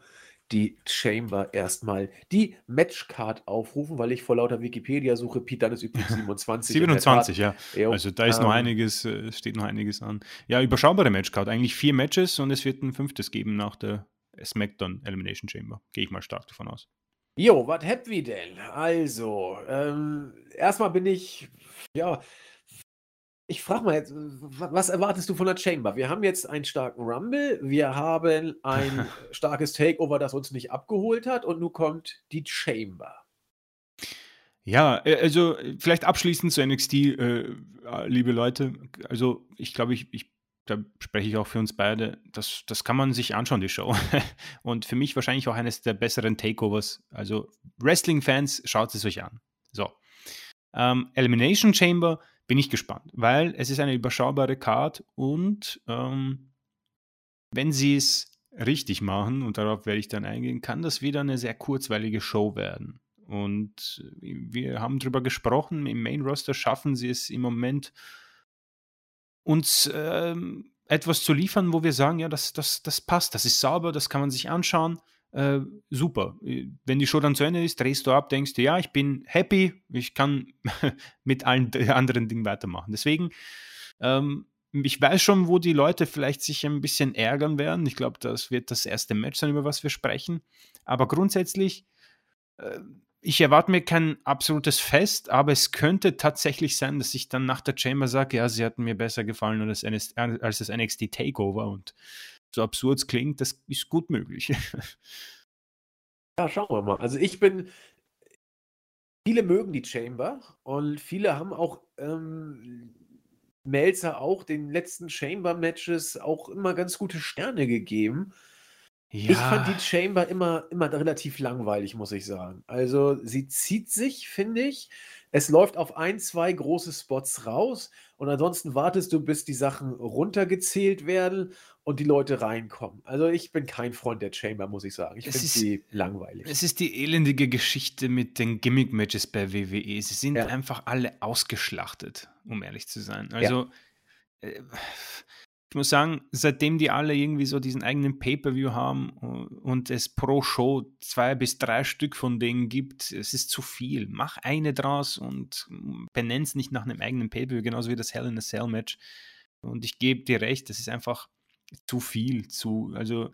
die Chamber erstmal die Matchcard aufrufen, weil ich vor lauter Wikipedia-Suche, Pete, dann ist übrigens 27. in der 27, ja. Tat. Jo, Also da ist noch ähm, einiges, äh, es steht noch einiges an. Ja, überschaubare Matchcard. Eigentlich vier Matches und es wird ein fünftes geben nach der SmackDown Elimination Chamber. Gehe ich mal stark davon aus. Jo, was habt wir denn? Also, ähm, erstmal bin ich, ja, ich frage mal jetzt, was erwartest du von der Chamber? Wir haben jetzt einen starken Rumble, wir haben ein starkes Takeover, das uns nicht abgeholt hat und nun kommt die Chamber. Ja, äh, also vielleicht abschließend zu NXT, äh, liebe Leute. Also ich glaube, ich, ich, da spreche ich auch für uns beide. Das, das kann man sich anschauen, die Show. Und für mich wahrscheinlich auch eines der besseren Takeovers. Also Wrestling-Fans, schaut es euch an. So. Ähm, Elimination Chamber bin ich gespannt, weil es ist eine überschaubare Card und ähm, wenn sie es richtig machen, und darauf werde ich dann eingehen, kann das wieder eine sehr kurzweilige Show werden. Und wir haben darüber gesprochen, im Main Roster schaffen sie es im Moment, uns ähm, etwas zu liefern, wo wir sagen, ja, das, das, das passt, das ist sauber, das kann man sich anschauen. Äh, super. Wenn die Show dann zu Ende ist, drehst du ab, denkst du, ja, ich bin happy, ich kann mit allen anderen Dingen weitermachen. Deswegen, ähm, ich weiß schon, wo die Leute vielleicht sich ein bisschen ärgern werden. Ich glaube, das wird das erste Match sein, über was wir sprechen. Aber grundsätzlich, äh, ich erwarte mir kein absolutes Fest, aber es könnte tatsächlich sein, dass ich dann nach der Chamber sage, ja, sie hat mir besser gefallen als, als das NXT Takeover und so absurd es klingt, das ist gut möglich. ja, schauen wir mal. Also ich bin, viele mögen die Chamber und viele haben auch ähm, Melzer auch den letzten Chamber-Matches auch immer ganz gute Sterne gegeben. Ja. Ich fand die Chamber immer, immer relativ langweilig, muss ich sagen. Also sie zieht sich, finde ich. Es läuft auf ein, zwei große Spots raus und ansonsten wartest du, bis die Sachen runtergezählt werden und die Leute reinkommen. Also ich bin kein Freund der Chamber, muss ich sagen. Ich finde sie langweilig. Es ist die elendige Geschichte mit den Gimmick-Matches bei WWE. Sie sind ja. einfach alle ausgeschlachtet, um ehrlich zu sein. Also ja. äh, ich muss sagen, seitdem die alle irgendwie so diesen eigenen Pay-Per-View haben und es pro Show zwei bis drei Stück von denen gibt, es ist zu viel. Mach eine draus und benenn es nicht nach einem eigenen Pay-Per-View, genauso wie das Hell in a Cell Match. Und ich gebe dir recht, das ist einfach zu viel, zu, also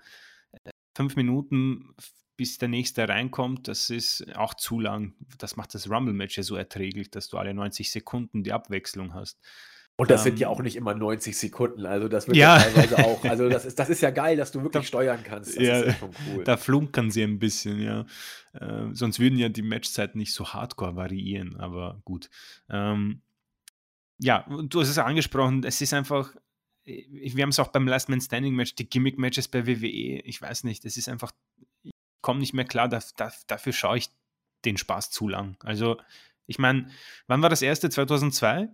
äh, fünf Minuten bis der nächste reinkommt, das ist auch zu lang. Das macht das Rumble-Match ja so erträglich, dass du alle 90 Sekunden die Abwechslung hast. Und das ähm, sind ja auch nicht immer 90 Sekunden, also das wird ja, ja teilweise auch, also das ist, das ist ja geil, dass du wirklich da, steuern kannst. Das ja, ist ja schon cool. Da flunkern sie ein bisschen, ja. Äh, sonst würden ja die Matchzeiten nicht so hardcore variieren, aber gut. Ähm, ja, du hast es angesprochen, es ist einfach, wir haben es auch beim Last Man Standing Match, die Gimmick-Matches bei WWE, ich weiß nicht, es ist einfach, ich komme nicht mehr klar, da, da, dafür schaue ich den Spaß zu lang. Also, ich meine, wann war das erste? 2002?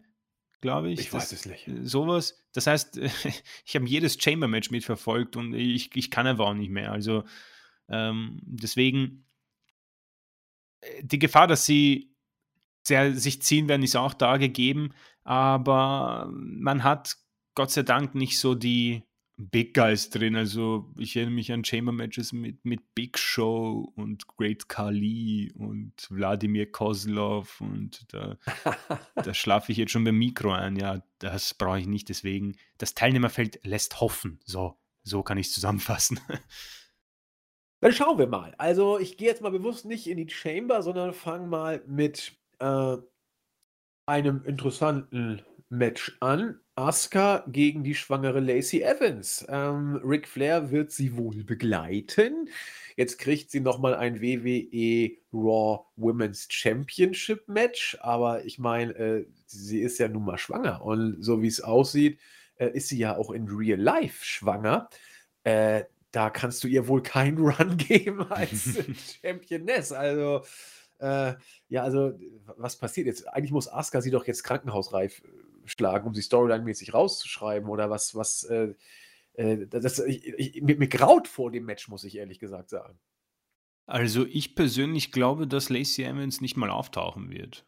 Glaube ich. Ich weiß es nicht. Äh, sowas. Das heißt, ich habe jedes Chamber-Match mitverfolgt und ich, ich kann einfach auch nicht mehr. Also ähm, deswegen äh, die Gefahr, dass sie sehr, sich ziehen werden, ist auch da gegeben. Aber man hat Gott sei Dank nicht so die Big Guys drin. Also ich erinnere mich an Chamber Matches mit, mit Big Show und Great Kali und Wladimir Kozlov und da, da schlafe ich jetzt schon beim Mikro ein. Ja, das brauche ich nicht. Deswegen, das Teilnehmerfeld lässt hoffen. So, so kann ich es zusammenfassen. Dann schauen wir mal. Also ich gehe jetzt mal bewusst nicht in die Chamber, sondern fange mal mit äh, einem interessanten Match an. Asuka gegen die schwangere Lacey Evans. Ähm, Ric Flair wird sie wohl begleiten. Jetzt kriegt sie nochmal ein WWE Raw Women's Championship Match. Aber ich meine, äh, sie ist ja nun mal schwanger. Und so wie es aussieht, äh, ist sie ja auch in Real Life schwanger. Äh, da kannst du ihr wohl keinen Run geben als Championess. Also, äh, ja, also, was passiert jetzt? Eigentlich muss Asuka sie doch jetzt krankenhausreif schlagen, um sie storyline-mäßig rauszuschreiben oder was, was, äh, äh, das, ich, ich, mir, mir graut vor dem Match, muss ich ehrlich gesagt sagen. Also ich persönlich glaube, dass Lacey Evans nicht mal auftauchen wird.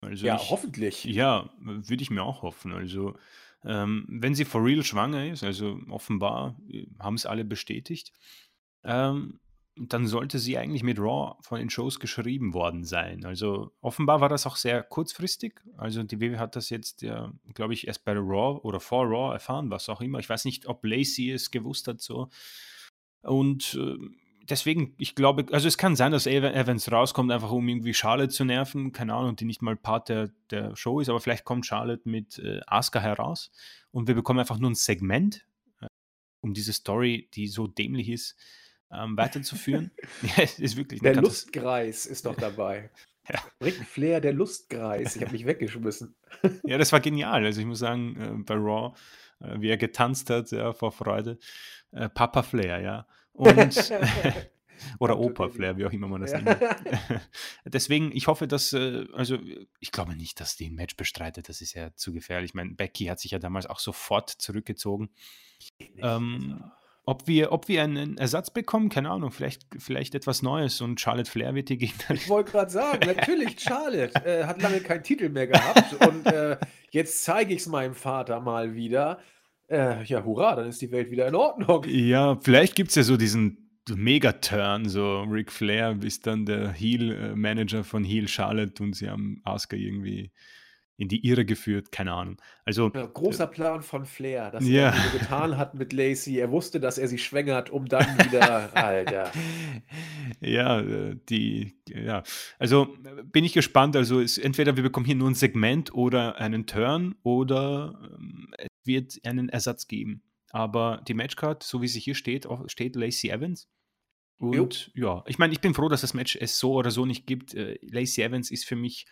Also ja, ich, hoffentlich. Ja, würde ich mir auch hoffen. Also ähm, wenn sie for real schwanger ist, also offenbar äh, haben es alle bestätigt, ähm, dann sollte sie eigentlich mit Raw von den Shows geschrieben worden sein. Also offenbar war das auch sehr kurzfristig. Also die WWE hat das jetzt ja, glaube ich, erst bei Raw oder vor Raw erfahren, was auch immer. Ich weiß nicht, ob Lacey es gewusst hat so. Und äh, deswegen, ich glaube, also es kann sein, dass Evans rauskommt, einfach um irgendwie Charlotte zu nerven, keine Ahnung, die nicht mal Part der, der Show ist, aber vielleicht kommt Charlotte mit äh, Asuka heraus und wir bekommen einfach nur ein Segment, äh, um diese Story, die so dämlich ist, ähm, weiterzuführen. ja, ist wirklich der Lustkreis ist doch dabei. Ja. Ric Flair, der Lustkreis. Ich habe mich weggeschmissen. ja, das war genial. Also ich muss sagen, äh, bei Raw, äh, wie er getanzt hat, ja, vor Freude. Äh, Papa Flair, ja. Und oder Opa Flair, wie auch immer man das nennt. Deswegen, ich hoffe, dass, äh, also ich glaube nicht, dass die ein Match bestreitet. Das ist ja zu gefährlich. Ich meine, Becky hat sich ja damals auch sofort zurückgezogen. Ähm, also ob wir, ob wir einen Ersatz bekommen, keine Ahnung, vielleicht, vielleicht etwas Neues und Charlotte Flair wird die Gegner. Ich wollte gerade sagen, natürlich, Charlotte äh, hat lange keinen Titel mehr gehabt und äh, jetzt zeige ich es meinem Vater mal wieder. Äh, ja, hurra, dann ist die Welt wieder in Ordnung. Ja, vielleicht gibt es ja so diesen Megaturn, so Ric Flair ist dann der Heel-Manager von Heel Charlotte und sie haben Asuka irgendwie in die Irre geführt, keine Ahnung. Also ja, großer Plan von Flair, dass ja. er so getan hat mit Lacey. Er wusste, dass er sie schwängert, um dann wieder, Alter. Ja, äh, die, ja. Also bin ich gespannt. Also ist, entweder wir bekommen hier nur ein Segment oder einen Turn oder ähm, es wird einen Ersatz geben. Aber die Matchcard, so wie sie hier steht, steht Lacey Evans. Und jo. ja, ich meine, ich bin froh, dass das Match es so oder so nicht gibt. Äh, Lacey Evans ist für mich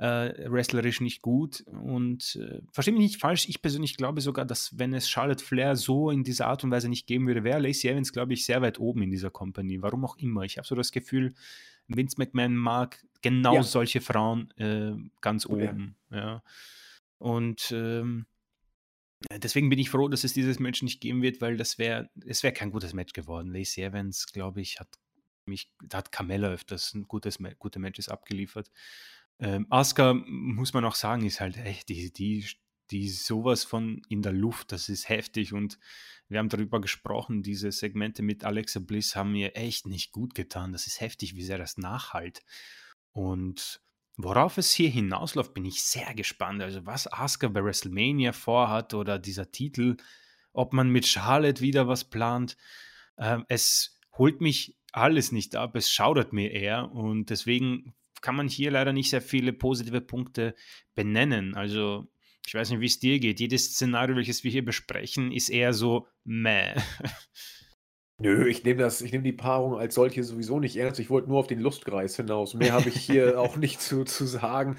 äh, wrestlerisch nicht gut. Und äh, verstehe mich nicht falsch, ich persönlich glaube sogar, dass wenn es Charlotte Flair so in dieser Art und Weise nicht geben würde, wäre Lacey Evans, glaube ich, sehr weit oben in dieser Company. Warum auch immer. Ich habe so das Gefühl, Vince McMahon mag genau ja. solche Frauen äh, ganz oben. Ja. ja. Und ähm, deswegen bin ich froh, dass es dieses Match nicht geben wird, weil das wäre, es wäre kein gutes Match geworden. Lacey Evans, glaube ich, hat mich, da hat Carmella öfters ein gutes, gute Matches abgeliefert. Ähm, Asuka, muss man auch sagen, ist halt echt, die, die, die sowas von in der Luft, das ist heftig und wir haben darüber gesprochen, diese Segmente mit Alexa Bliss haben mir echt nicht gut getan. Das ist heftig, wie sehr das nachhalt. Und worauf es hier hinausläuft, bin ich sehr gespannt. Also was Asuka bei WrestleMania vorhat oder dieser Titel, ob man mit Charlotte wieder was plant. Ähm, es holt mich alles nicht ab, es schaudert mir eher und deswegen kann man hier leider nicht sehr viele positive Punkte benennen. Also ich weiß nicht, wie es dir geht. Jedes Szenario, welches wir hier besprechen, ist eher so meh. Nö, ich nehme das, ich nehme die Paarung als solche sowieso nicht ernst. Ich wollte nur auf den Lustkreis hinaus. Mehr habe ich hier auch nicht zu, zu sagen.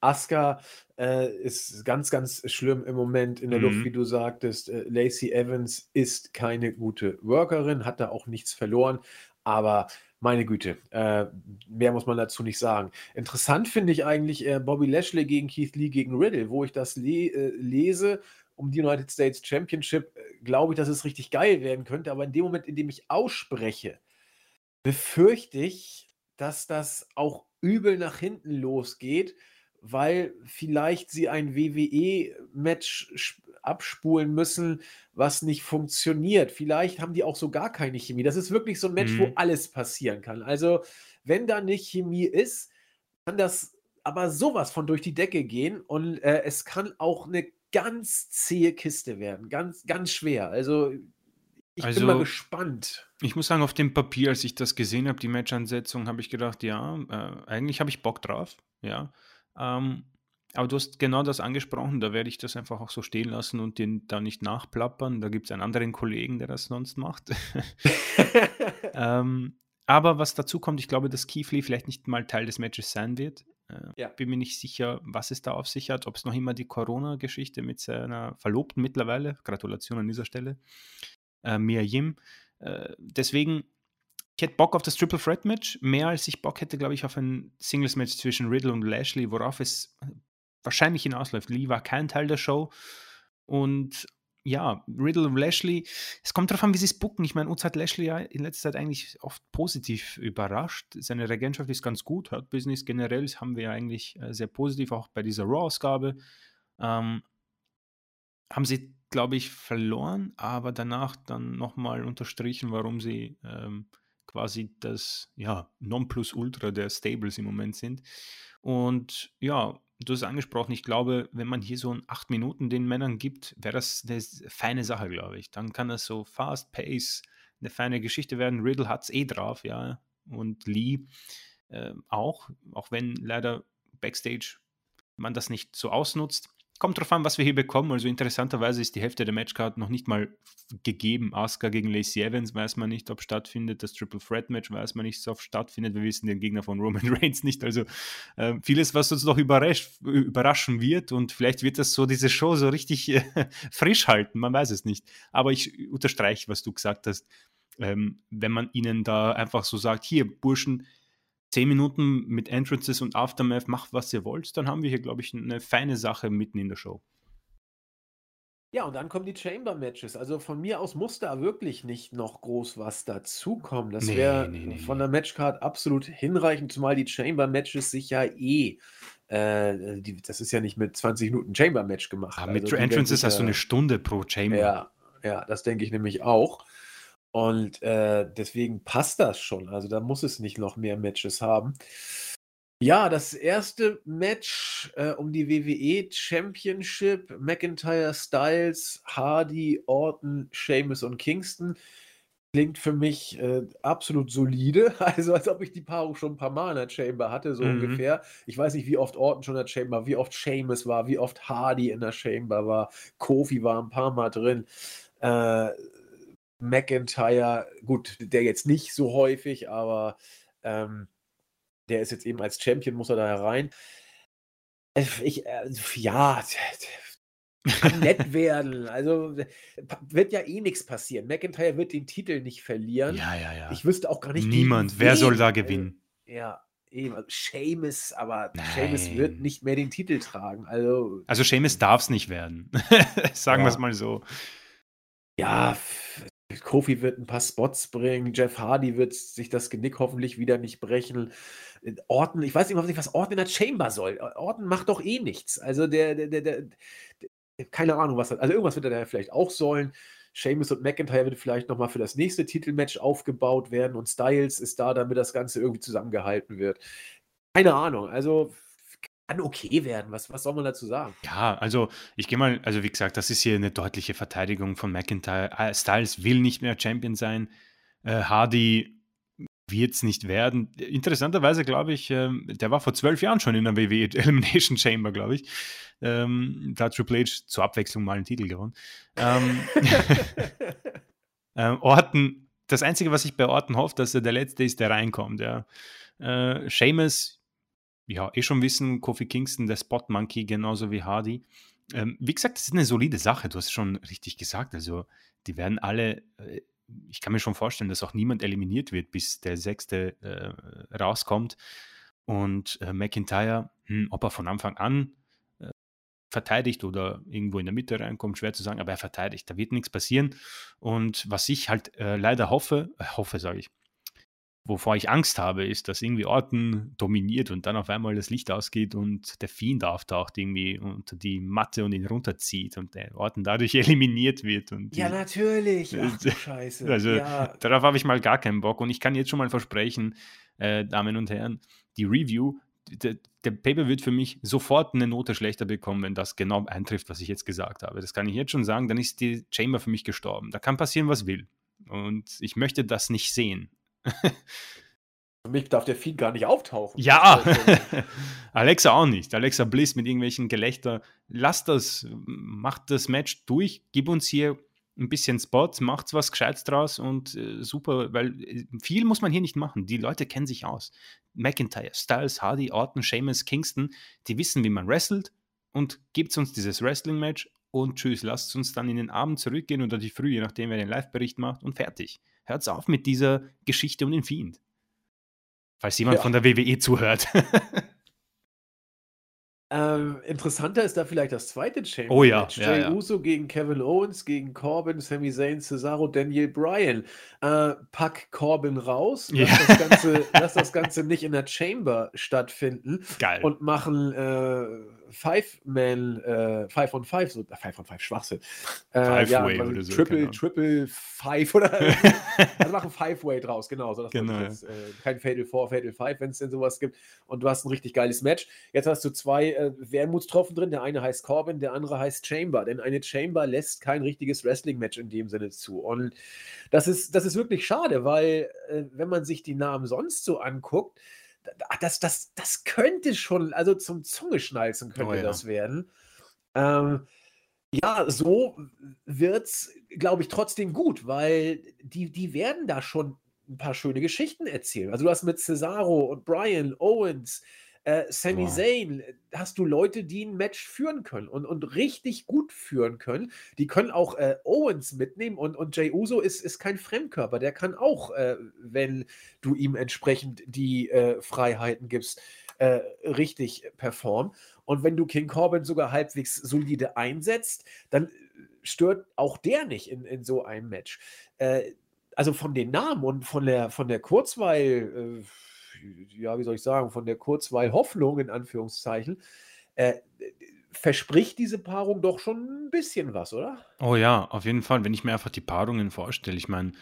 Asuka äh, ist ganz, ganz schlimm im Moment in der mhm. Luft, wie du sagtest. Äh, Lacey Evans ist keine gute Workerin, hat da auch nichts verloren. Aber meine Güte, äh, mehr muss man dazu nicht sagen. Interessant finde ich eigentlich äh, Bobby Lashley gegen Keith Lee gegen Riddle, wo ich das le äh, lese um die United States Championship, äh, glaube ich, dass es richtig geil werden könnte. Aber in dem Moment, in dem ich ausspreche, befürchte ich, dass das auch übel nach hinten losgeht, weil vielleicht sie ein WWE-Match abspulen müssen, was nicht funktioniert. Vielleicht haben die auch so gar keine Chemie. Das ist wirklich so ein Match, mhm. wo alles passieren kann. Also, wenn da nicht Chemie ist, kann das aber sowas von durch die Decke gehen und äh, es kann auch eine ganz zähe Kiste werden. Ganz, ganz schwer. Also, ich also, bin mal gespannt. Ich muss sagen, auf dem Papier, als ich das gesehen habe, die Matchansetzung, habe ich gedacht, ja, äh, eigentlich habe ich Bock drauf. Ja. Ähm, aber du hast genau das angesprochen, da werde ich das einfach auch so stehen lassen und den da nicht nachplappern. Da gibt es einen anderen Kollegen, der das sonst macht. ähm, aber was dazu kommt, ich glaube, dass Keefley vielleicht nicht mal Teil des Matches sein wird. Äh, ja. Bin mir nicht sicher, was es da auf sich hat, ob es noch immer die Corona-Geschichte mit seiner Verlobten mittlerweile, Gratulation an dieser Stelle, äh, Mia Yim. Äh, deswegen ich hätte Bock auf das Triple Threat Match, mehr als ich Bock hätte, glaube ich, auf ein Singles Match zwischen Riddle und Lashley, worauf es wahrscheinlich hinausläuft. Lee war kein Teil der Show und ja, Riddle und Lashley, es kommt darauf an, wie sie es bucken. Ich meine, uns hat Lashley ja in letzter Zeit eigentlich oft positiv überrascht. Seine Regentschaft ist ganz gut, hat Business generell, das haben wir ja eigentlich äh, sehr positiv, auch bei dieser Raw-Ausgabe. Ähm, haben sie, glaube ich, verloren, aber danach dann nochmal unterstrichen, warum sie ähm, quasi das ja, Nonplusultra der Stables im Moment sind. Und ja, du hast angesprochen, ich glaube, wenn man hier so ein acht Minuten den Männern gibt, wäre das eine feine Sache, glaube ich. Dann kann das so fast pace eine feine Geschichte werden. Riddle hat es eh drauf, ja. Und Lee äh, auch, auch wenn leider Backstage man das nicht so ausnutzt. Kommt drauf an, was wir hier bekommen. Also interessanterweise ist die Hälfte der Matchcard noch nicht mal gegeben. Asuka gegen Lacey Evans weiß man nicht, ob stattfindet. Das Triple Threat Match weiß man nicht, ob stattfindet. Wir wissen den Gegner von Roman Reigns nicht. Also äh, vieles, was uns noch überraschen wird. Und vielleicht wird das so diese Show so richtig äh, frisch halten. Man weiß es nicht. Aber ich unterstreiche, was du gesagt hast. Ähm, wenn man ihnen da einfach so sagt, hier, Burschen, 10 Minuten mit Entrances und Aftermath, macht was ihr wollt, dann haben wir hier, glaube ich, eine feine Sache mitten in der Show. Ja, und dann kommen die Chamber-Matches. Also von mir aus muss da wirklich nicht noch groß was dazukommen. Das nee, wäre nee, nee, von der Matchcard absolut hinreichend, zumal die Chamber-Matches sich ja eh, äh, die, das ist ja nicht mit 20 Minuten Chamber-Match gemacht. Aber also mit Entrances hast du eine Stunde pro Chamber. Ja, ja, das denke ich nämlich auch. Und äh, deswegen passt das schon. Also da muss es nicht noch mehr Matches haben. Ja, das erste Match äh, um die WWE Championship, McIntyre, Styles, Hardy, Orton, Sheamus und Kingston, klingt für mich äh, absolut solide. Also als ob ich die Paarung schon ein paar Mal in der Chamber hatte, so mhm. ungefähr. Ich weiß nicht, wie oft Orton schon in der Chamber, wie oft Sheamus war, wie oft Hardy in der Chamber war. Kofi war ein paar Mal drin. Äh, McIntyre, gut, der jetzt nicht so häufig, aber ähm, der ist jetzt eben als Champion, muss er da herein. Äh, ich, äh, ja, kann nett werden. Also wird ja eh nichts passieren. McIntyre wird den Titel nicht verlieren. Ja, ja, ja. Ich wüsste auch gar nicht. Niemand. Wer soll da gewinnen? Ja, eben. Also Seamus, aber Nein. Seamus wird nicht mehr den Titel tragen. Also, also Seamus darf es nicht werden. Sagen ja. wir es mal so. Ja, Kofi wird ein paar Spots bringen, Jeff Hardy wird sich das Genick hoffentlich wieder nicht brechen. Orton, ich weiß nicht, was Orton in der Chamber soll. Orton macht doch eh nichts. Also der, der, der, der keine Ahnung, was Also irgendwas wird er da vielleicht auch sollen. Seamus und McIntyre wird vielleicht nochmal für das nächste Titelmatch aufgebaut werden und Styles ist da, damit das Ganze irgendwie zusammengehalten wird. Keine Ahnung. Also kann okay werden. Was, was soll man dazu sagen? Ja, also ich gehe mal, also wie gesagt, das ist hier eine deutliche Verteidigung von McIntyre. Ah, Styles will nicht mehr Champion sein. Äh, Hardy wird es nicht werden. Interessanterweise glaube ich, äh, der war vor zwölf Jahren schon in der WWE Elimination Chamber, glaube ich. Ähm, da hat Triple H zur Abwechslung mal einen Titel gewonnen. Ähm, äh, Orton, das Einzige, was ich bei Orton hoffe, dass er der Letzte ist, der reinkommt. Ja. Äh, Seamus ja, eh schon wissen, Kofi Kingston, der Spot Monkey, genauso wie Hardy. Ähm, wie gesagt, das ist eine solide Sache, du hast es schon richtig gesagt. Also, die werden alle, äh, ich kann mir schon vorstellen, dass auch niemand eliminiert wird, bis der Sechste äh, rauskommt. Und äh, McIntyre, hm, ob er von Anfang an äh, verteidigt oder irgendwo in der Mitte reinkommt, schwer zu sagen, aber er verteidigt, da wird nichts passieren. Und was ich halt äh, leider hoffe, hoffe sage ich, wovor ich Angst habe, ist, dass irgendwie Orten dominiert und dann auf einmal das Licht ausgeht und der Fiend auftaucht irgendwie unter die Matte und ihn runterzieht und der Orten dadurch eliminiert wird. Und ja, natürlich. Ach du Scheiße. Also ja. darauf habe ich mal gar keinen Bock und ich kann jetzt schon mal versprechen, äh, Damen und Herren, die Review, der, der Paper wird für mich sofort eine Note schlechter bekommen, wenn das genau eintrifft, was ich jetzt gesagt habe. Das kann ich jetzt schon sagen, dann ist die Chamber für mich gestorben. Da kann passieren, was will. Und ich möchte das nicht sehen. Für mich darf der Feed gar nicht auftauchen. Ja, Alexa auch nicht. Alexa Bliss mit irgendwelchen Gelächter. Lass das, macht das Match durch, gib uns hier ein bisschen Spots, macht was Gescheites draus und äh, super, weil äh, viel muss man hier nicht machen. Die Leute kennen sich aus. McIntyre, Styles, Hardy, Orton, Sheamus, Kingston, die wissen, wie man wrestelt und gibt uns dieses Wrestling-Match und tschüss, lasst uns dann in den Abend zurückgehen oder die Früh, je nachdem, wer den Live-Bericht macht und fertig. Hört's auf mit dieser Geschichte um den Fiend. Falls jemand ja. von der WWE zuhört. Ähm, interessanter ist da vielleicht das zweite Chamber. Oh ja. Jay ja, ja. Uso gegen Kevin Owens, gegen Corbin, Sami Zayn, Cesaro, Daniel Bryan. Äh, pack Corbin raus, ja. lass, das Ganze, lass das Ganze nicht in der Chamber stattfinden. Geil. Und machen äh, Five-Man, äh, Five on Five, so, Five on Five, Schwachsinn. Äh, Five-Way ja, oder so. Triple, Triple Five oder. also machen Five-Way draus, genau. So, genau. Jetzt, äh, kein Fatal Four, Fatal Five, wenn es denn sowas gibt. Und du hast ein richtig geiles Match. Jetzt hast du zwei äh, Wermutstropfen drin. Der eine heißt Corbin, der andere heißt Chamber. Denn eine Chamber lässt kein richtiges Wrestling-Match in dem Sinne zu. Und das ist, das ist wirklich schade, weil, äh, wenn man sich die Namen sonst so anguckt, das, das, das könnte schon, also zum Zungeschnalzen könnte oh, ja. das werden. Ähm, ja, so wird es, glaube ich, trotzdem gut, weil die, die werden da schon ein paar schöne Geschichten erzählen. Also du hast mit Cesaro und Brian Owens, äh, Sami wow. Zayn, äh, hast du Leute, die ein Match führen können und, und richtig gut führen können. Die können auch äh, Owens mitnehmen und, und Jay Uso ist, ist kein Fremdkörper. Der kann auch, äh, wenn du ihm entsprechend die äh, Freiheiten gibst, äh, richtig performen. Und wenn du King Corbin sogar halbwegs solide einsetzt, dann stört auch der nicht in, in so einem Match. also von den Namen und von der, von der Kurzweil ja, wie soll ich sagen, von der Kurzweil Hoffnung in Anführungszeichen, äh, verspricht diese Paarung doch schon ein bisschen was, oder? Oh ja, auf jeden Fall. Wenn ich mir einfach die Paarungen vorstelle, ich meine,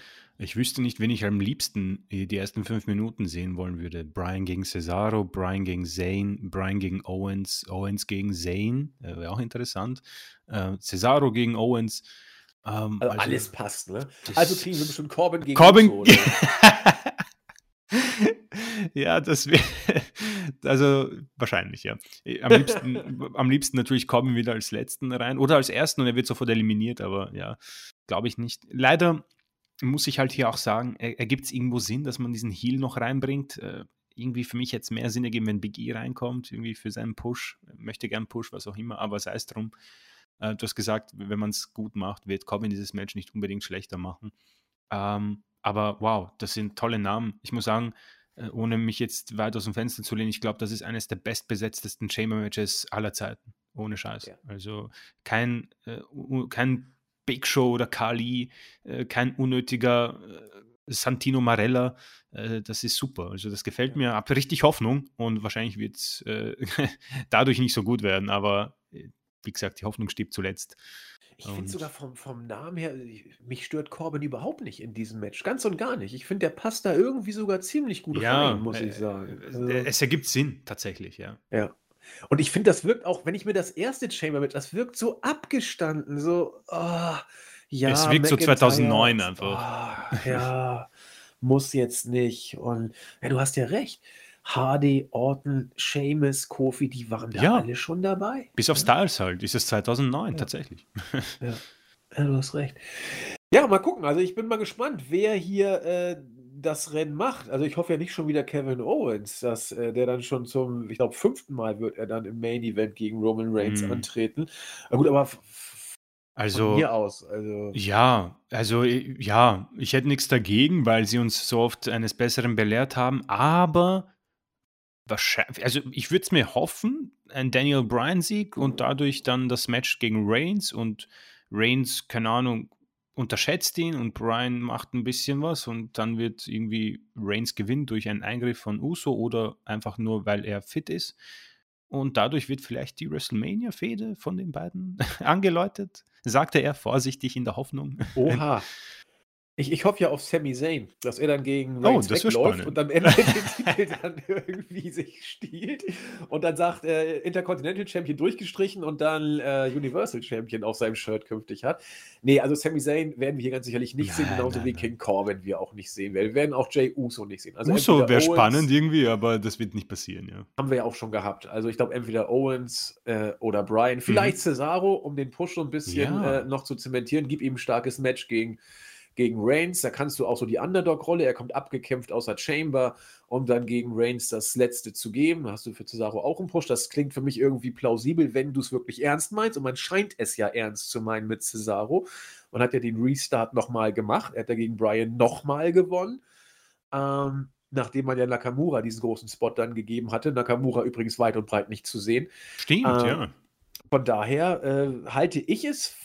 ich wüsste nicht, wen ich am liebsten die ersten fünf Minuten sehen wollen würde. Brian gegen Cesaro, Brian gegen Zane, Brian gegen Owens, Owens gegen Zane, äh, wäre auch interessant. Äh, Cesaro gegen Owens. Ähm, also, also, alles passt, ne? Also kriegen wir bestimmt Corbin gegen Corbin. Uso, ja, das wäre, also wahrscheinlich, ja. Äh, am liebsten, am liebsten natürlich Corbin wieder als Letzten rein oder als Ersten und er wird sofort eliminiert, aber ja, glaube ich nicht. Leider muss ich halt hier auch sagen, ergibt es irgendwo Sinn, dass man diesen Heal noch reinbringt? Äh, irgendwie für mich jetzt mehr Sinn ergeben, wenn Big E reinkommt, irgendwie für seinen Push, möchte gern Push, was auch immer, aber sei es drum. Äh, du hast gesagt, wenn man es gut macht, wird Corbin dieses Match nicht unbedingt schlechter machen. Ähm, aber wow, das sind tolle Namen. Ich muss sagen, ohne mich jetzt weit aus dem Fenster zu lehnen, ich glaube, das ist eines der bestbesetztesten Chamber-Matches aller Zeiten. Ohne Scheiß. Ja. Also kein, äh, kein Big Show oder Kali, äh, kein unnötiger äh, Santino Marella. Äh, das ist super. Also das gefällt mir. Hab richtig Hoffnung und wahrscheinlich wird es äh, dadurch nicht so gut werden, aber wie gesagt, die Hoffnung stirbt zuletzt. Ich finde sogar vom, vom Namen her, mich stört Corbin überhaupt nicht in diesem Match. Ganz und gar nicht. Ich finde, der passt da irgendwie sogar ziemlich gut ja, rein, muss ich sagen. Also, es ergibt Sinn, tatsächlich, ja. Ja. Und ich finde, das wirkt auch, wenn ich mir das erste Chamber mit, das wirkt so abgestanden, so, oh, ja. Es wirkt so 2009 einfach. Oh, ja, muss jetzt nicht. Und ja, du hast ja recht. Hardy, Orton, Seamus, Kofi, die waren da ja. alle schon dabei. Bis auf Styles halt, ist es 2009 ja. tatsächlich. Ja. ja. du hast recht. Ja, mal gucken. Also ich bin mal gespannt, wer hier äh, das Rennen macht. Also ich hoffe ja nicht schon wieder Kevin Owens, dass äh, der dann schon zum, ich glaube, fünften Mal wird er dann im Main Event gegen Roman Reigns mm. antreten. Na gut, aber also, hier aus. Also. Ja, also ja, ich hätte nichts dagegen, weil sie uns so oft eines Besseren belehrt haben, aber wahrscheinlich, also ich würde es mir hoffen, ein Daniel Bryan-Sieg und dadurch dann das Match gegen Reigns und Reigns, keine Ahnung, unterschätzt ihn und Bryan macht ein bisschen was und dann wird irgendwie Reigns gewinnen durch einen Eingriff von Uso oder einfach nur, weil er fit ist. Und dadurch wird vielleicht die WrestleMania-Fehde von den beiden angeläutet, sagte er vorsichtig in der Hoffnung. Oha. Ich, ich hoffe ja auf Sami Zayn, dass er dann gegen oh, Reigns oh, wegläuft und am Ende den Titel dann irgendwie sich stiehlt und dann sagt, äh, Intercontinental Champion durchgestrichen und dann äh, Universal Champion auf seinem Shirt künftig hat. Nee, also Sami Zayn werden wir hier ganz sicherlich nicht nein, sehen, genauso nein, wie King Corbin wir auch nicht sehen werden. Wir werden auch Jay Uso nicht sehen. Also Uso wäre spannend irgendwie, aber das wird nicht passieren, ja. Haben wir ja auch schon gehabt. Also ich glaube entweder Owens äh, oder Brian, vielleicht mhm. Cesaro, um den Push so ein bisschen ja. Äh, noch zu zementieren. Gib ihm ein starkes Match gegen gegen Reigns. Da kannst du auch so die Underdog-Rolle, er kommt abgekämpft aus der Chamber, um dann gegen Reigns das Letzte zu geben. Da hast du für Cesaro auch einen Push. Das klingt für mich irgendwie plausibel, wenn du es wirklich ernst meinst. Und man scheint es ja ernst zu meinen mit Cesaro. Man hat ja den Restart nochmal gemacht. Er hat ja gegen Brian nochmal gewonnen. Ähm, nachdem man ja Nakamura diesen großen Spot dann gegeben hatte. Nakamura übrigens weit und breit nicht zu sehen. Stimmt, ähm, ja. Von daher äh, halte ich es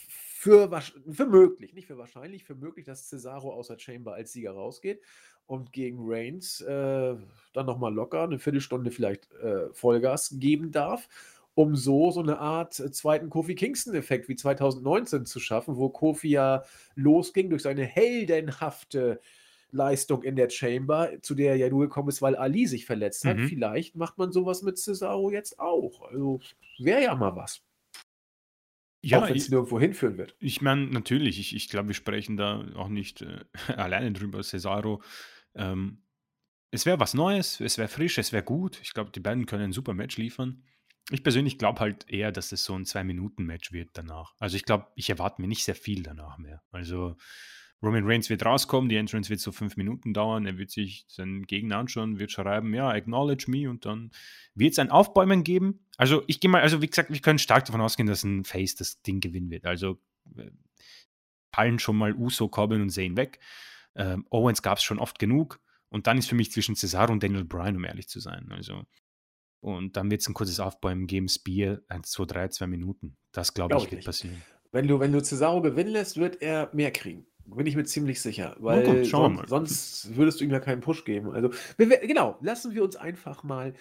für, für möglich, nicht für wahrscheinlich, für möglich, dass Cesaro außer Chamber als Sieger rausgeht und gegen Reigns äh, dann nochmal locker eine Viertelstunde vielleicht äh, Vollgas geben darf um so so eine Art äh, zweiten Kofi Kingston-Effekt wie 2019 zu schaffen, wo Kofi ja losging durch seine heldenhafte Leistung in der Chamber, zu der er ja nur gekommen ist, weil Ali sich verletzt hat. Mhm. Vielleicht macht man sowas mit Cesaro jetzt auch. Also wäre ja mal was. Ja, auch wenn es nirgendwo hinführen wird. ich meine, natürlich, ich, ich glaube, wir sprechen da auch nicht äh, alleine drüber. Cesaro, ähm, es wäre was Neues, es wäre frisch, es wäre gut. Ich glaube, die beiden können ein super Match liefern. Ich persönlich glaube halt eher, dass es so ein Zwei-Minuten-Match wird danach. Also ich glaube, ich erwarte mir nicht sehr viel danach mehr. Also Roman Reigns wird rauskommen, die Entrance wird so fünf Minuten dauern, er wird sich seinen Gegner anschauen, wird schreiben, ja, acknowledge me und dann wird es ein Aufbäumen geben. Also ich gehe mal, also wie gesagt, wir können stark davon ausgehen, dass ein Face das Ding gewinnen wird. Also äh, fallen schon mal Uso, Corbin und Zane weg. Ähm, Owens gab es schon oft genug. Und dann ist für mich zwischen Cesaro und Daniel Bryan, um ehrlich zu sein. Also, und dann wird es ein kurzes Aufbäumen geben, Spear, 1, 2, 3, 2 Minuten. Das, glaube Glaub ich, ich wird nicht. passieren. Wenn du, wenn du Cesaro gewinnen lässt, wird er mehr kriegen. Bin ich mir ziemlich sicher. Weil wir sonst, sonst würdest du ihm ja keinen Push geben. Also, wir, genau, lassen wir uns einfach mal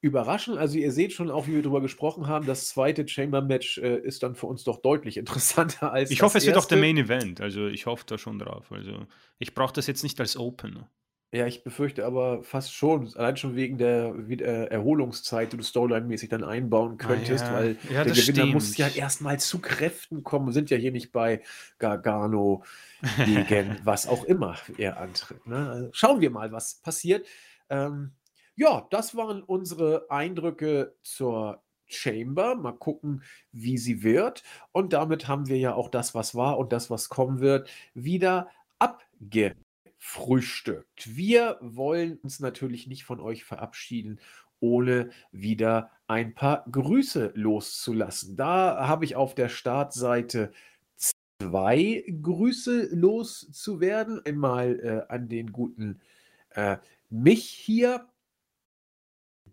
überraschen. Also, ihr seht schon, auch wie wir darüber gesprochen haben, das zweite Chamber-Match äh, ist dann für uns doch deutlich interessanter als Ich hoffe, es wird auch der erste. Main Event. Also ich hoffe da schon drauf. Also ich brauche das jetzt nicht als Opener. Ja, ich befürchte aber fast schon, allein schon wegen der Wie- äh, Erholungszeit, die du Storyline-mäßig dann einbauen könntest, ja. weil Ja, der das Gewinner muss ja stimmt. erstmal zu Kräften kommen. Wir sind ja hier nicht bei Gargano gegen was auch immer er antritt. Ne? Also schauen wir mal, was passiert. Ähm, ja, das waren unsere Eindrücke zur Chamber. Mal gucken, wie sie wird. Und damit haben wir ja auch das, was war und das, was kommen wird, wieder abgefrühstückt. Wir wollen uns natürlich nicht von euch verabschieden, ohne wieder ein paar Grüße loszulassen. Da habe ich auf der Startseite zwei Grüße loszuwerden. Einmal äh, an den guten äh, mich hier,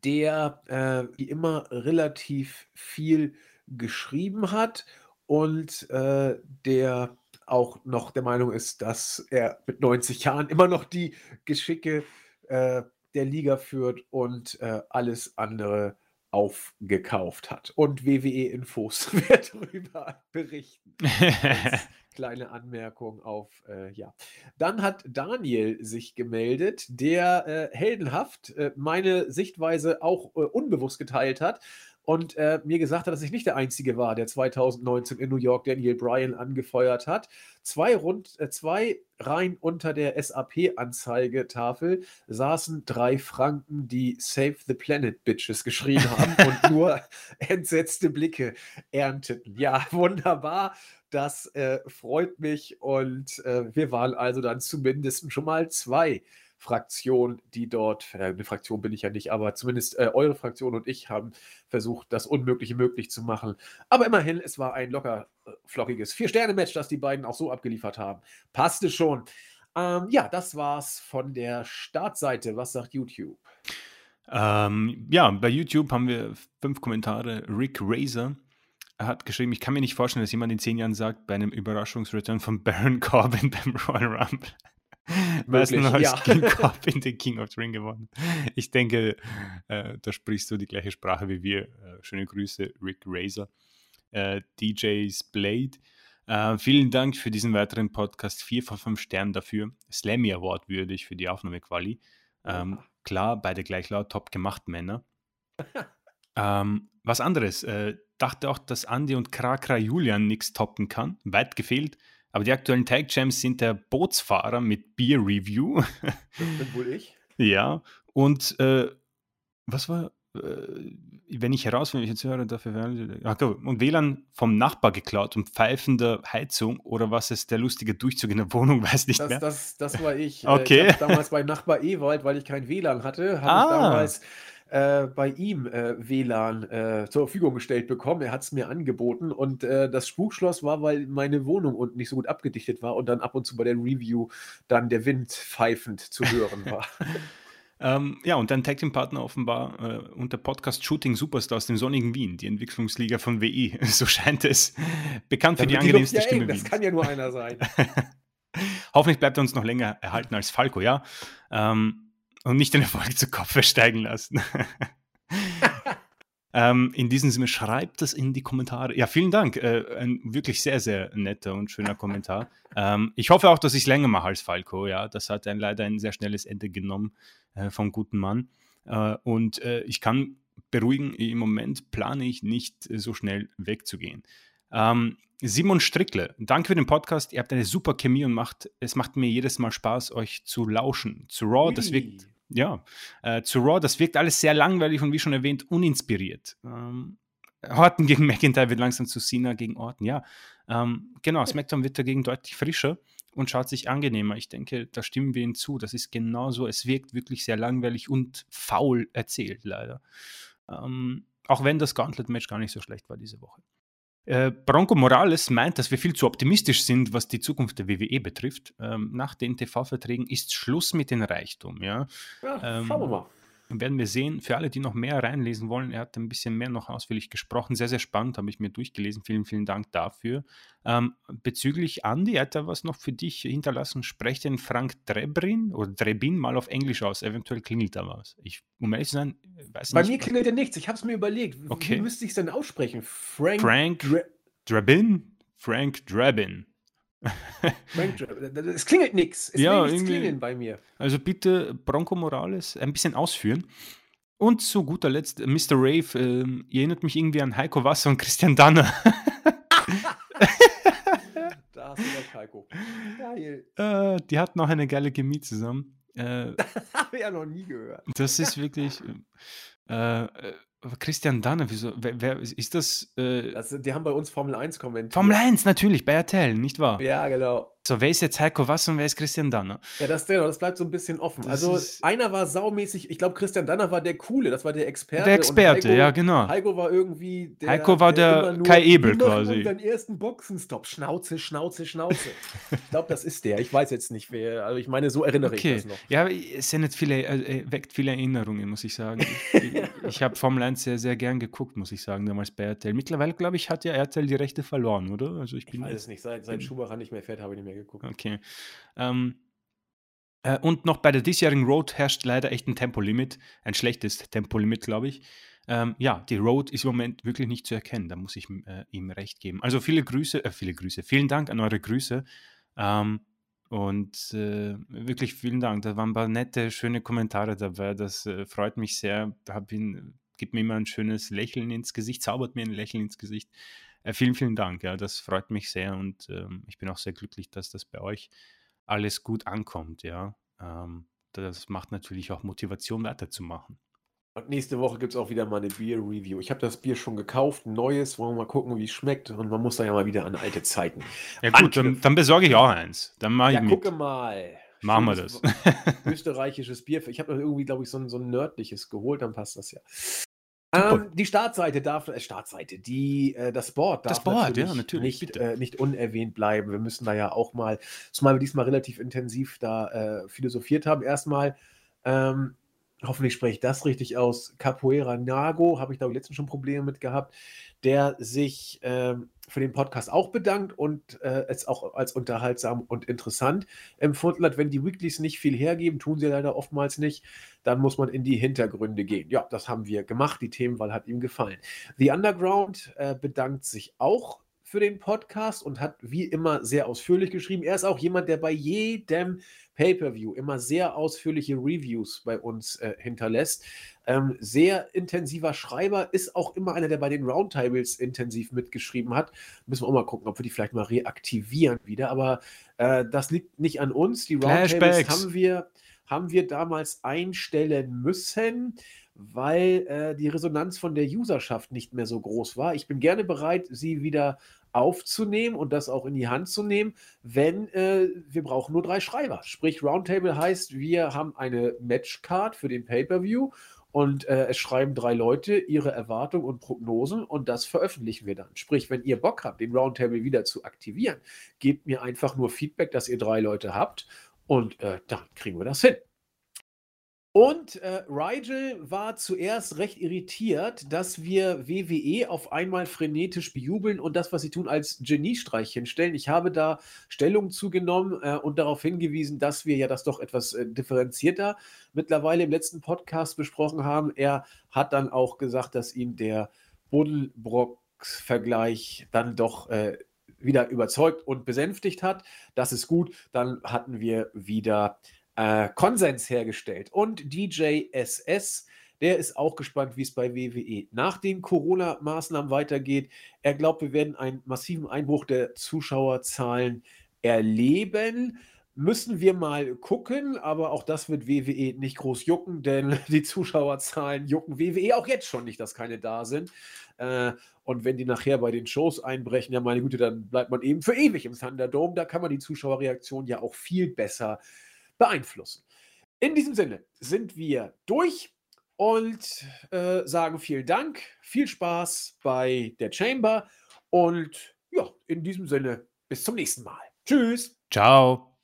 der äh, wie immer relativ viel geschrieben hat und äh, der auch noch der Meinung ist, dass er mit 90 Jahren immer noch die Geschicke äh, der Liga führt und äh, alles andere aufgekauft hat. Und WWE-Infos wird darüber berichten. Kleine Anmerkung auf, äh, ja. Dann hat Daniel sich gemeldet, der äh, heldenhaft äh, meine Sichtweise auch äh, unbewusst geteilt hat und äh, mir gesagt hat, dass ich nicht der Einzige war, der 2019 in New York Daniel Bryan angefeuert hat. Zwei, rund, äh, zwei Reihen unter der SAP-Anzeigetafel saßen drei Franken, die Save the Planet Bitches geschrien haben und nur entsetzte Blicke ernteten. Ja, wunderbar. Das äh, freut mich und äh, wir waren also dann zumindest schon mal zwei Fraktionen, die dort, äh, eine Fraktion bin ich ja nicht, aber zumindest äh, eure Fraktion und ich haben versucht, das Unmögliche möglich zu machen. Aber immerhin, es war ein locker äh, flockiges Vier-Sterne-Match, das die beiden auch so abgeliefert haben. Passte schon. Ähm, ja, das war's von der Startseite. Was sagt YouTube? Ähm, ja, bei YouTube haben wir fünf Kommentare. Rick Razor hat geschrieben, ich kann mir nicht vorstellen, dass jemand in zehn Jahren sagt, bei einem Überraschungsreturn von Baron Corbin beim Royal Rumble. Möglich, nur, als ja. King Corbin den King of the Ring gewonnen. Ich denke, äh, da sprichst du die gleiche Sprache wie wir. Äh, schöne Grüße, Rick Razor. Äh, DJ's Blade. Äh, vielen Dank für diesen weiteren Podcast. Vier von fünf Sternen dafür. Slammy Award würdig für die Aufnahmequali. Ähm, Oha. klar, beide gleich laut, top gemacht, Männer. ähm, was anderes. Äh, dachte auch, dass Andy und Krakra Julian nichts toppen kann. Weit gefehlt. Aber die aktuellen Tag Champs sind der Bootsfahrer mit Beer Review. Das bin wohl ich. ja. Und äh, was war, äh, wenn ich herausfinde, ich jetzt höre, dafür werden. Und WLAN vom Nachbar geklaut und pfeifender Heizung oder was ist der lustige Durchzug in der Wohnung, weiß nicht Das, mehr. das, das war ich. Äh, Okay. Ich damals bei Nachbar Ewald, weil ich kein WLAN hatte, habe Ah. ich damals äh, bei ihm äh, WLAN äh, zur Verfügung gestellt bekommen. Er hat es mir angeboten und äh, das Spukschloss war, weil meine Wohnung unten nicht so gut abgedichtet war und dann ab und zu bei der Review dann der Wind pfeifend zu hören war. Ähm, ja, und dein Tag Team Partner offenbar äh, unter Podcast Shooting Superstars dem sonnigen Wien, die Entwicklungsliga von WI. So scheint es. Bekannt für Dann die wird die angenehmste ja Stimme eng, Das Wiens. kann ja nur einer sein. Hoffentlich bleibt er uns noch länger erhalten als Falco, ja? Ähm, und nicht den Erfolg zu Kopf steigen lassen. Ähm, in diesem Sinne, schreibt das in die Kommentare. Ja, vielen Dank. Äh, ein wirklich sehr, sehr netter und schöner Kommentar. Ähm, ich hoffe auch, dass ich es länger mache als Falco. Ja, das hat ein, leider ein sehr schnelles Ende genommen äh, vom guten Mann. Äh, und äh, ich kann beruhigen, im Moment plane ich nicht so schnell wegzugehen. Ähm, Simon Strickle, danke für den Podcast. Ihr habt eine super Chemie und macht, es macht mir jedes Mal Spaß, euch zu lauschen. Zu Raw, das wirkt, ja, äh, zu Raw, das wirkt alles sehr langweilig und wie schon erwähnt, uninspiriert. Ähm, Orton gegen McIntyre wird langsam zu Cena gegen Orton, ja. Ähm, genau, SmackDown wird dagegen deutlich frischer und schaut sich angenehmer. Ich denke, da stimmen wir Ihnen zu. Das ist genauso. Es wirkt wirklich sehr langweilig und faul erzählt, leider. Ähm, auch wenn das Gauntlet-Match gar nicht so schlecht war diese Woche. Äh, Bronco Morales meint, dass wir viel zu optimistisch sind, was die Zukunft der WWE betrifft. Ähm, nach den TV-Verträgen ist Schluss mit dem Reichtum. Ja, ja ähm, schauen wir mal werden wir sehen. Für alle, die noch mehr reinlesen wollen, er hat ein bisschen mehr noch ausführlich gesprochen. Sehr, sehr spannend, habe ich mir durchgelesen. Vielen, vielen Dank dafür. Ähm, bezüglich Andi, hat er was noch für dich hinterlassen? Sprecht den Frank Drebrin oder Drebin mal auf Englisch aus. Eventuell klingelt da was. Ich, um ehrlich zu sein, weiß Bei nicht. Bei mir klingelt ja nichts. Ich habe es mir überlegt. Okay. Wie müsste ich es denn aussprechen? Frank, Frank Dre Drebin? Frank Drebin. Es klingelt nichts. Es ja, nichts klingeln bei mir. Also bitte Bronco Morales ein bisschen ausführen. Und zu guter Letzt, Mr. Rave, äh, ihr erinnert mich irgendwie an Heiko Wasser und Christian Danner. da hast du das, Heiko. Geil. Äh, die hatten auch eine geile Chemie zusammen. Äh, Habe ich ja noch nie gehört. Das ist wirklich. Äh, äh Christian Danner, wieso? Wer, wer ist das, äh, das? Die haben bei uns Formel 1 kommentiert. Formel 1, natürlich, bei RTL, nicht wahr? Ja, genau. So, wer ist jetzt Heiko Was und wer ist Christian Danner? Ja, das, genau, das bleibt so ein bisschen offen. Das also, einer war saumäßig, ich glaube, Christian Danner war der Coole, das war der Experte. Der Experte, Heiko, ja, genau. Heiko war irgendwie der. Heiko war der, der Kai Ebel quasi. Den ersten Boxenstopp. Schnauze, Schnauze, Schnauze. ich glaube, das ist der. Ich weiß jetzt nicht, wer. Also, ich meine, so erinnere okay. ich das noch. Ja, es sendet viele, äh, weckt viele Erinnerungen, muss ich sagen. Ich, ich, ich habe Formel 1 sehr, sehr gern geguckt, muss ich sagen, damals bei RTL. Mittlerweile, glaube ich, hat ja RTL die Rechte verloren, oder? Also, ich bin. Ich weiß es nicht. Seit, seit Schumacher nicht mehr fährt, habe ich nicht mehr geguckt. Okay. Ähm, äh, und noch bei der diesjährigen Road herrscht leider echt ein Tempolimit, ein schlechtes Tempolimit, glaube ich. Ähm, ja, die Road ist im Moment wirklich nicht zu erkennen, da muss ich äh, ihm recht geben. Also viele Grüße, äh, viele Grüße, vielen Dank an eure Grüße. Ähm, und äh, wirklich vielen Dank. Da waren ein paar nette, schöne Kommentare dabei. Das äh, freut mich sehr. Hab ihn, gibt mir immer ein schönes Lächeln ins Gesicht, zaubert mir ein Lächeln ins Gesicht. Äh, vielen, vielen Dank. Ja, das freut mich sehr und ähm, ich bin auch sehr glücklich, dass das bei euch alles gut ankommt, ja. Ähm, das macht natürlich auch Motivation weiterzumachen. Und nächste Woche gibt es auch wieder mal eine Bier-Review. Ich habe das Bier schon gekauft, ein neues, wollen wir mal gucken, wie es schmeckt. Und man muss da ja mal wieder an alte Zeiten. Ja gut, dann, dann, besorge ich auch eins. Dann mache ja, ich gucke mal. Machen wir das. Österreichisches Bier. Ich habe irgendwie, glaube ich, so ein, so ein nördliches geholt, dann passt das ja. Ähm, die Startseite darf, äh, Startseite, die, äh, das Board darf das Board, natürlich, ja, natürlich nicht, äh, nicht, unerwähnt bleiben. Wir müssen da ja auch mal, zumal wir diesmal relativ intensiv da äh, philosophiert haben, erstmal, ähm, hoffentlich spreche ich das richtig aus, Capoeira Nago, habe ich da letztens schon Probleme mit gehabt, der sich ähm, für den Podcast auch bedankt und äh, es auch als unterhaltsam und interessant empfunden hat. Wenn die Weeklies nicht viel hergeben, tun sie leider oftmals nicht, dann muss man in die Hintergründe gehen. Ja, das haben wir gemacht. Die Themenwahl hat ihm gefallen. The Underground äh, bedankt sich auch für den Podcast und hat wie immer sehr ausführlich geschrieben. Er ist auch jemand, der bei jedem Pay-per-View immer sehr ausführliche Reviews bei uns äh, hinterlässt. Ähm, sehr intensiver Schreiber, ist auch immer einer, der bei den Roundtables intensiv mitgeschrieben hat. Müssen wir auch mal gucken, ob wir die vielleicht mal reaktivieren wieder. Aber äh, das liegt nicht an uns. Die Roundtables haben wir, haben wir damals einstellen müssen weil äh, die Resonanz von der Userschaft nicht mehr so groß war. Ich bin gerne bereit, sie wieder aufzunehmen und das auch in die Hand zu nehmen, wenn äh, wir brauchen nur drei Schreiber. Sprich, Roundtable heißt, wir haben eine Matchcard für den Pay-per-View und äh, es schreiben drei Leute ihre Erwartungen und Prognosen und das veröffentlichen wir dann. Sprich, wenn ihr Bock habt, den Roundtable wieder zu aktivieren, gebt mir einfach nur Feedback, dass ihr drei Leute habt und äh, dann kriegen wir das hin. Und äh, Rigel war zuerst recht irritiert, dass wir WWE auf einmal frenetisch bejubeln und das, was sie tun, als Geniestreich hinstellen. Ich habe da Stellung zugenommen äh, und darauf hingewiesen, dass wir ja das doch etwas äh, differenzierter mittlerweile im letzten Podcast besprochen haben. Er hat dann auch gesagt, dass ihn der Buddelbrocks-Vergleich dann doch äh, wieder überzeugt und besänftigt hat. Das ist gut. Dann hatten wir wieder äh, Konsens hergestellt. Und DJ SS, der ist auch gespannt, wie es bei WWE nach den Corona-Maßnahmen weitergeht. Er glaubt, wir werden einen massiven Einbruch der Zuschauerzahlen erleben. Müssen wir mal gucken, aber auch das wird WWE nicht groß jucken, denn die Zuschauerzahlen jucken WWE auch jetzt schon nicht, dass keine da sind. Äh, und wenn die nachher bei den Shows einbrechen, ja meine Güte, dann bleibt man eben für ewig im Thunderdome. Da kann man die Zuschauerreaktion ja auch viel besser beeinflussen. In diesem Sinne sind wir durch und äh, sagen vielen Dank, viel Spaß bei der Chamber und ja, in diesem Sinne bis zum nächsten Mal. Tschüss. Ciao.